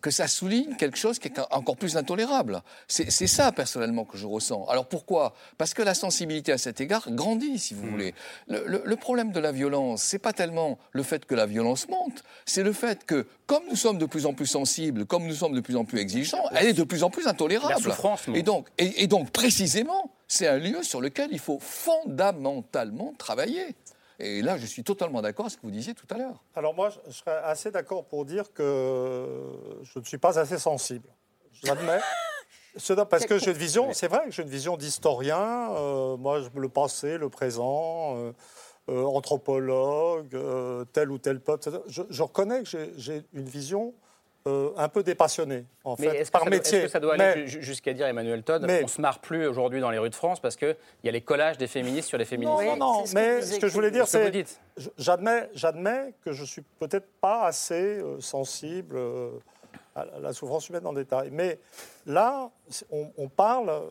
que ça souligne quelque chose qui est encore plus intolérable. C'est, ça, personnellement, que je ressens. Alors pourquoi? Parce que la sensibilité à cet égard grandit, si vous mmh. voulez. Le, problème de la violence, c'est pas tellement le fait que la violence monte, c'est le fait que, comme nous sommes de plus en plus sensibles, comme nous sommes de plus en plus exigeants, elle est de plus en plus intolérable. La souffrance. Et donc, et donc, précisément, c'est un lieu sur lequel il faut fondamentalement travailler. Et là, je suis totalement d'accord avec ce que vous disiez tout à l'heure. Alors moi, je serais assez d'accord pour dire que je ne suis pas assez sensible. Je l'admets. Parce que j'ai une vision, c'est vrai que j'ai une vision d'historien. Euh, moi, le passé, le présent, euh, euh, anthropologue, tel ou tel peuple. Je, je reconnais que j'ai une vision euh, un peu dépassionné, en fait, par métier. Est-ce que ça doit aller jusqu'à dire, Emmanuel Todd, on ne se marre plus aujourd'hui dans les rues de France parce qu'il y a les collages des féministes sur les féministes Non, non, non. mais ce que je voulais dire, c'est. J'admets, j'admets que je suis peut-être pas assez euh, sensible euh, à la souffrance humaine en détail. Mais là, on, parle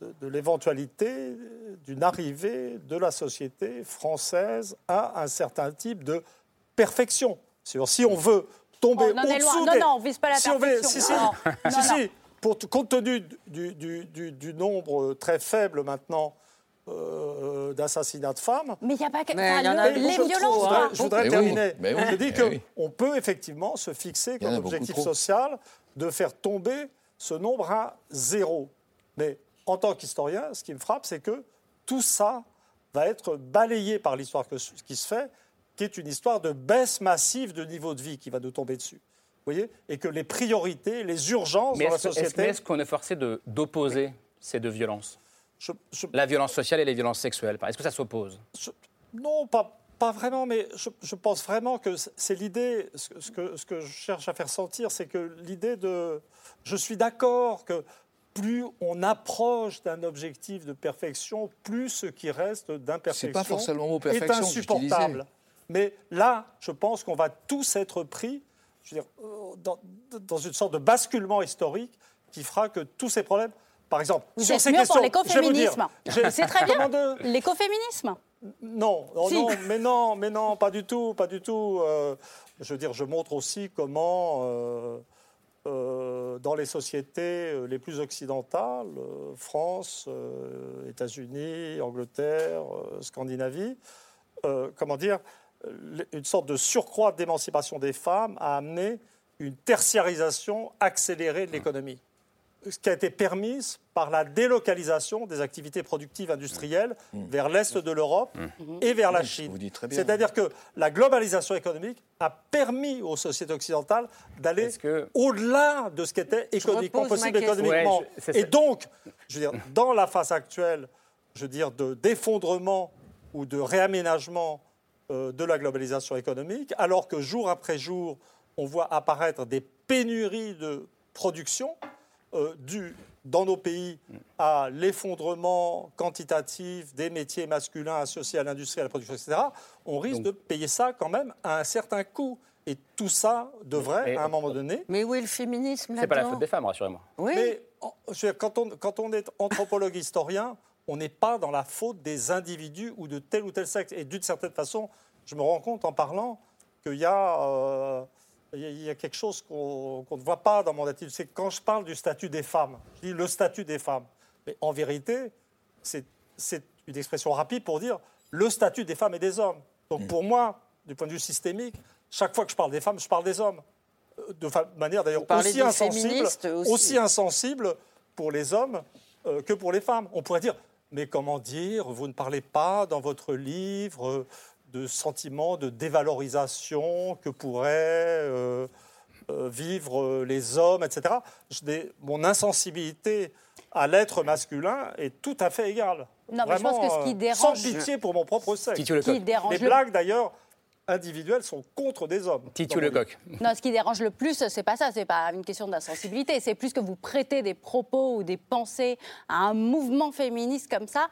de, de l'éventualité d'une arrivée de la société française à un certain type de perfection. Si on veut tomber oh, au-dessous des... Non, non, on vise pas la perfection. Si, si, si, si, Pour, compte tenu du, du, du, du, nombre très faible maintenant euh, d'assassinats de femmes. Mais il n'y a pas que. les violences. Je voudrais, terminer. Oui, je dis qu'on peut effectivement se fixer comme objectif social de faire tomber ce nombre à zéro. Mais en tant qu'historien, ce qui me frappe, c'est que tout ça va être balayé par l'histoire qui se fait, qui est une histoire de baisse massive de niveau de vie qui va nous tomber dessus. Vous voyez? Et que les priorités, les urgences dans la société. Est-ce qu'on est forcé d'opposer ces deux violences? La violence sociale et les violences sexuelles. Est-ce que ça s'oppose? Non, pas, pas vraiment, mais je, pense vraiment que c'est l'idée, ce, que, ce que je cherche à faire sentir, c'est que l'idée de... Je suis d'accord que plus on approche d'un objectif de perfection, plus ce qui reste d'imperfection est insupportable. Mais là, je pense qu'on va tous être pris je veux dire, euh, dans, une sorte de basculement historique qui fera que tous ces problèmes, par exemple, vous sur ces questions, l'écoféminisme. C'est très bien. L'écoféminisme. Non, oh non, mais non, mais non, pas du tout, pas du tout. Euh, je veux dire, je montre aussi comment. Euh, dans les sociétés les plus occidentales, France, États-Unis, Angleterre, Scandinavie, comment dire, une sorte de surcroît d'émancipation des femmes a amené une tertiarisation accélérée de l'économie, ce qui a été permise par la délocalisation des activités productives industrielles mmh. Mmh. vers l'est de l'Europe mmh. et vers la Chine. C'est-à-dire que la globalisation économique a permis aux sociétés occidentales d'aller au-delà de ce qui était économiquement possible économiquement. et donc, je veux dire, dans la phase actuelle, je veux dire, de d'effondrement ou de réaménagement euh, de la globalisation économique, alors que jour après jour, on voit apparaître des pénuries de production euh, dues dans nos pays à l'effondrement quantitatif des métiers masculins associés à l'industrie, à la production, etc., on risque de payer ça quand même à un certain coût. Et tout ça devrait, à un moment donné. Mais où est le féminisme C'est pas la faute des femmes, rassurez-moi. Oui. Mais quand on, quand on est anthropologue historien, on n'est pas dans la faute des individus ou de tel ou tel sexe. Et d'une certaine façon, je me rends compte en parlant qu'il y, euh, y, a quelque chose qu'on ne voit pas dans mon attitude. C'est quand je parle du statut des femmes, je dis le statut des femmes. Mais en vérité, c'est une expression rapide pour dire le statut des femmes et des hommes. Donc pour moi, du point de vue systémique, chaque fois que je parle des femmes, je parle des hommes. Euh, de manière d'ailleurs aussi insensible, aussi. insensible pour les hommes euh, que pour les femmes. On pourrait dire, mais comment dire, vous ne parlez pas dans votre livre euh, de sentiment de dévalorisation que pourraient euh, euh, vivre les hommes, etc. mon insensibilité à l'être masculin est tout à fait égale. Non, mais je pense que ce qui dérange... Sans pitié pour mon propre sexe. Les blagues, d'ailleurs, individuelles sont contre des hommes. Titu Lecoq. Non, ce qui dérange le plus, c'est pas ça, c'est pas une question d'insensibilité, c'est plus que vous prêtez des propos ou des pensées à un mouvement féministe comme ça,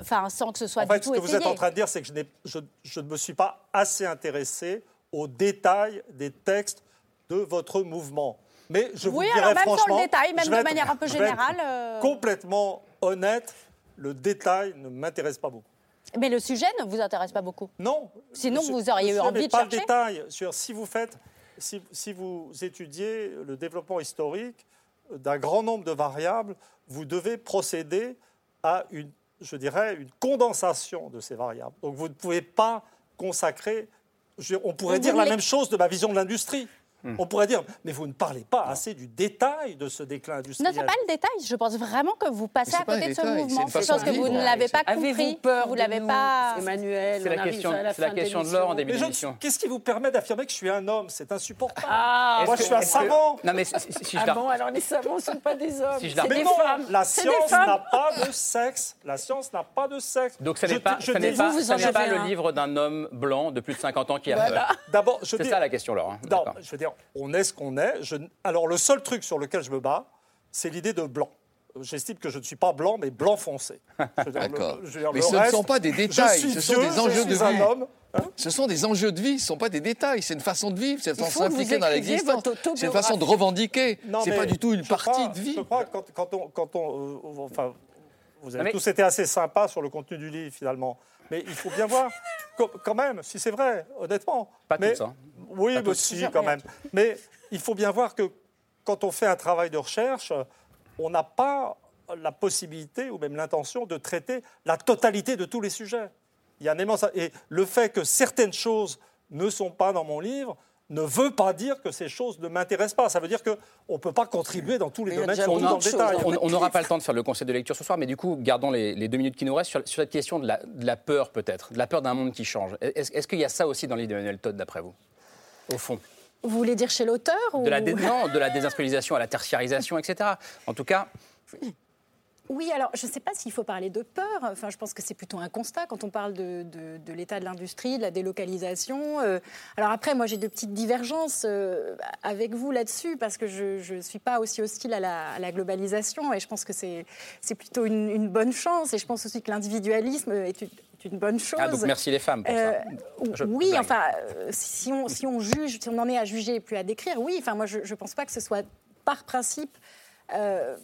enfin, sans que ce soit en fait, Ce que vous êtes en train de dire, c'est que je, je, ne me suis pas assez intéressé aux détails des textes de votre mouvement. Mais je oui, vous dirais alors même franchement, le détail, même de manière un peu générale. Euh, complètement honnête, le détail ne m'intéresse pas beaucoup. Mais le sujet ne vous intéresse pas beaucoup Non. Sinon, vous auriez eu envie de pas chercher. le détail sur si vous faites, si, si vous étudiez le développement historique d'un grand nombre de variables, vous devez procéder à une, je dirais, une condensation de ces variables. Donc vous ne pouvez pas consacrer. on pourrait dire la même chose de ma vision de l'industrie. Hmm. On pourrait dire, mais vous ne parlez pas assez du détail de ce déclin industriel. Non, ce n'est pas le détail. Je pense vraiment que vous passez à côté de ce mouvement. C'est chose que vous ne l'avez pas compris. peur vous l'avez pas. Emmanuel, c'est la question, c'est la question de l'or en début d'émission. Qu'est-ce qui vous permet d'affirmer que je suis un homme? C'est insupportable. Ah, Moi, je suis un savant. Non, mais si, je ah bon, alors les savants ne sont pas des hommes. Si c'est des femmes. La science n'a pas de sexe. La science n'a pas de sexe. Donc, ce n'est pas, pas le livre d'un homme blanc de plus de 50 ans qui a peur. D'abord, c'est ça la question, Laure. Hein. Non, je veux dire, on est ce qu'on est. Alors, le seul truc sur lequel je me bats, c'est l'idée de blanc. J'estime que je ne suis pas blanc, mais blanc foncé. D'accord. Mais ce ne sont pas des détails, ce sont des enjeux de vie. Homme, hein. ce sont des enjeux de vie, ce ne sont pas des détails. C'est une façon de vivre, c'est une façon d'impliquer dans l'existence. C'est une façon de revendiquer. Ce n'est pas du tout une partie de vie. Je crois que quand, on. Quand on euh, enfin, vous avez tous été assez sympas sur le contenu du livre, finalement. Mais il faut bien voir, quand même, si c'est vrai, honnêtement. Pas mais, tout ça. Oui, mais si, quand même. Mais il faut bien voir que quand on fait un travail de recherche, on n'a pas la possibilité ou même l'intention de traiter la totalité de tous les sujets. Il y a un immense... Et le fait que certaines choses ne sont pas dans mon livre ne veut pas dire que ces choses ne m'intéressent pas. Ça veut dire qu'on ne peut pas contribuer dans tous les domaines, surtout dans le détail. On n'aura pas le temps de faire le conseil de lecture ce soir, mais du coup, gardons les, deux minutes qui nous restent sur, cette question de la, peur, peut-être, de la peur d'un monde qui change. Est-ce qu'il y a ça aussi dans l'idée d'Emmanuel Todd, d'après vous, au fond? Vous voulez dire chez l'auteur de la Non, de la désindustrialisation à la tertiarisation, etc. En tout cas. Oui, alors je ne sais pas s'il faut parler de peur. Enfin, je pense que c'est plutôt un constat quand on parle de, l'état de l'industrie, de la délocalisation. Euh, alors après, moi j'ai de petites divergences euh, avec vous là-dessus parce que je ne suis pas aussi hostile à la, globalisation et je pense que c'est plutôt une, bonne chance. Et je pense aussi que l'individualisme est une, bonne chose. Ah, donc merci les femmes pour ça. Euh, oui, enfin, si on, si on juge, si on en est à juger et plus à décrire, oui, enfin, moi je ne pense pas que ce soit par principe euh,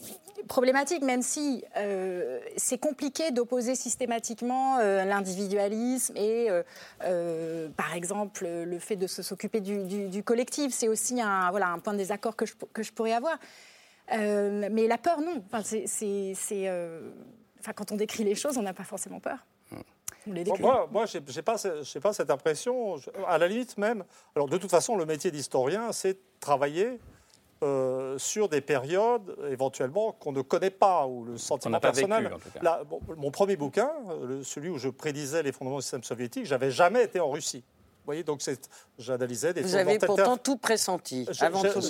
problématique, même si euh, c'est compliqué d'opposer systématiquement euh, l'individualisme et, par exemple, le fait de s'occuper du, collectif. C'est aussi un, voilà, un point de désaccord que je, que je pourrais avoir. mais la peur, non. Enfin, c'est, quand on décrit les choses, on n'a pas forcément peur. moi, moi je n'ai pas, pas cette impression. À la limite même, alors de toute façon, le métier d'historien, c'est travailler euh, sur des périodes éventuellement qu'on ne connaît pas, ou le sentiment personnel. mon premier bouquin, celui où je prédisais les fondements du système soviétique, j'avais jamais été en Russie. Vous voyez, donc j'analysais des Vous avez pourtant tout pressenti avant tout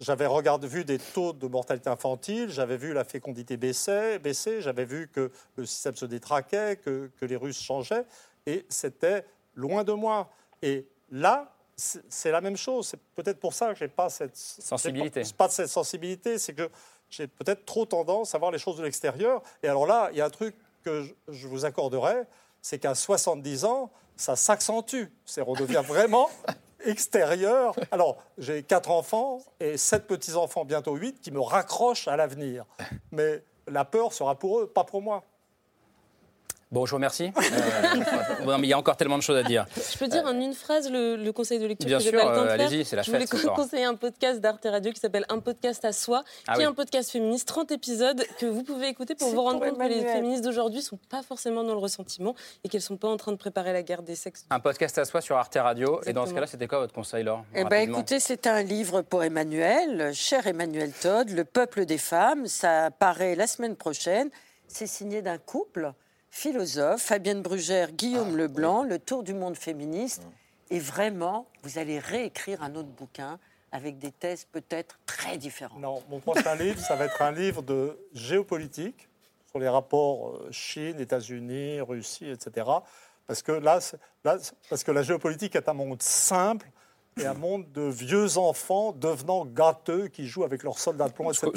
J'avais regardé, vu des taux de mortalité infantile, j'avais vu la fécondité baisser, baisser j'avais vu que le système se détraquait, que, que les Russes changeaient, et c'était loin de moi. Et là, c'est la même chose. C'est peut-être pour ça que j'ai pas cette sensibilité. Pas, cette sensibilité, c'est que j'ai peut-être trop tendance à voir les choses de l'extérieur. Et alors là, il y a un truc que je, vous accorderai, c'est qu'à 70 ans, ça s'accentue. C'est on devient vraiment extérieur. Alors, j'ai quatre enfants et sept petits-enfants, bientôt huit, qui me raccrochent à l'avenir. Mais la peur sera pour eux, pas pour moi. Bon, je vous remercie. Euh, mais il y a encore tellement de choses à dire. Je peux dire en une phrase le, conseil de lecture Bien que sûr, euh, allez-y, c'est la Je voulais conseiller un podcast d'Arte Radio qui s'appelle Un podcast à soi, ah qui est un podcast féministe, 30 épisodes que vous pouvez écouter pour vous rendre compte que les féministes d'aujourd'hui sont pas forcément dans le ressentiment et qu'elles sont pas en train de préparer la guerre des sexes. Un podcast à soi sur Arte Radio. Et dans ce cas-là, c'était quoi votre conseil, Laure Eh ben, écoutez, c'est un livre pour Emmanuel, cher Emmanuel Todd, Le peuple des femmes. Ça paraît la semaine prochaine. C'est signé d'un couple philosophe, Fabienne Brugère, Guillaume ah, Leblanc, Le Tour du monde féministe. Et vraiment, vous allez réécrire un autre bouquin avec des thèses peut-être très différentes. Non, mon prochain livre, ça va être un livre de géopolitique sur les rapports euh, Chine, États-Unis, Russie, etc. Parce que là, là, parce que la géopolitique est un monde simple et un monde de vieux enfants devenant gâteux qui jouent avec leurs soldats de plomb, etc.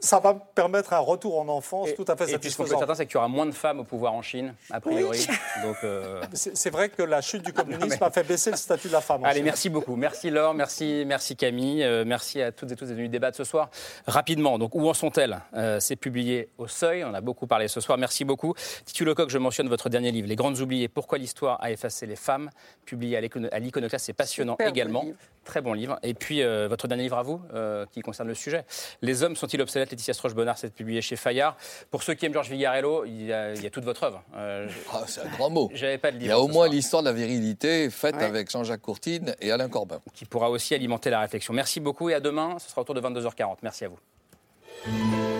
ça va permettre un retour en enfance tout à fait satisfaisant. Et puis ce qu'on peut certain, c'est qu'il y aura moins de femmes au pouvoir en Chine, a priori. Donc, euh, C'est vrai que la chute du communisme a fait baisser le statut de la femme. Allez, merci beaucoup. Merci Laure, merci, merci Camille, euh, merci à toutes et tous d'être venus débattre ce soir. Rapidement, donc où en sont-elles? Euh, C'est publié au Seuil, on a beaucoup parlé ce soir. Merci beaucoup. Titu Lecoq, je mentionne votre dernier livre, Les Grandes Oubliées, Pourquoi l'histoire a effacé les femmes, publié à l'Iconoclaste, c'est passionnant également. Très bon livre. Et puis, euh, votre dernier livre à vous, euh, qui concerne le sujet. Les hommes sont-ils obsolètes? Laetitia Stroche-Bonnard, c'est publié chez Fayard. Pour ceux qui aiment Georges Vigarello, il y a, toute votre œuvre. Euh, ah, c'est un grand mot. J'avais pas de livre. Il y a au moins l'histoire de la virilité faite avec Jean-Jacques Courtine et Alain Corbin. Qui pourra aussi alimenter la réflexion. Merci beaucoup et à demain. Ce sera autour de 22h40. Merci à vous.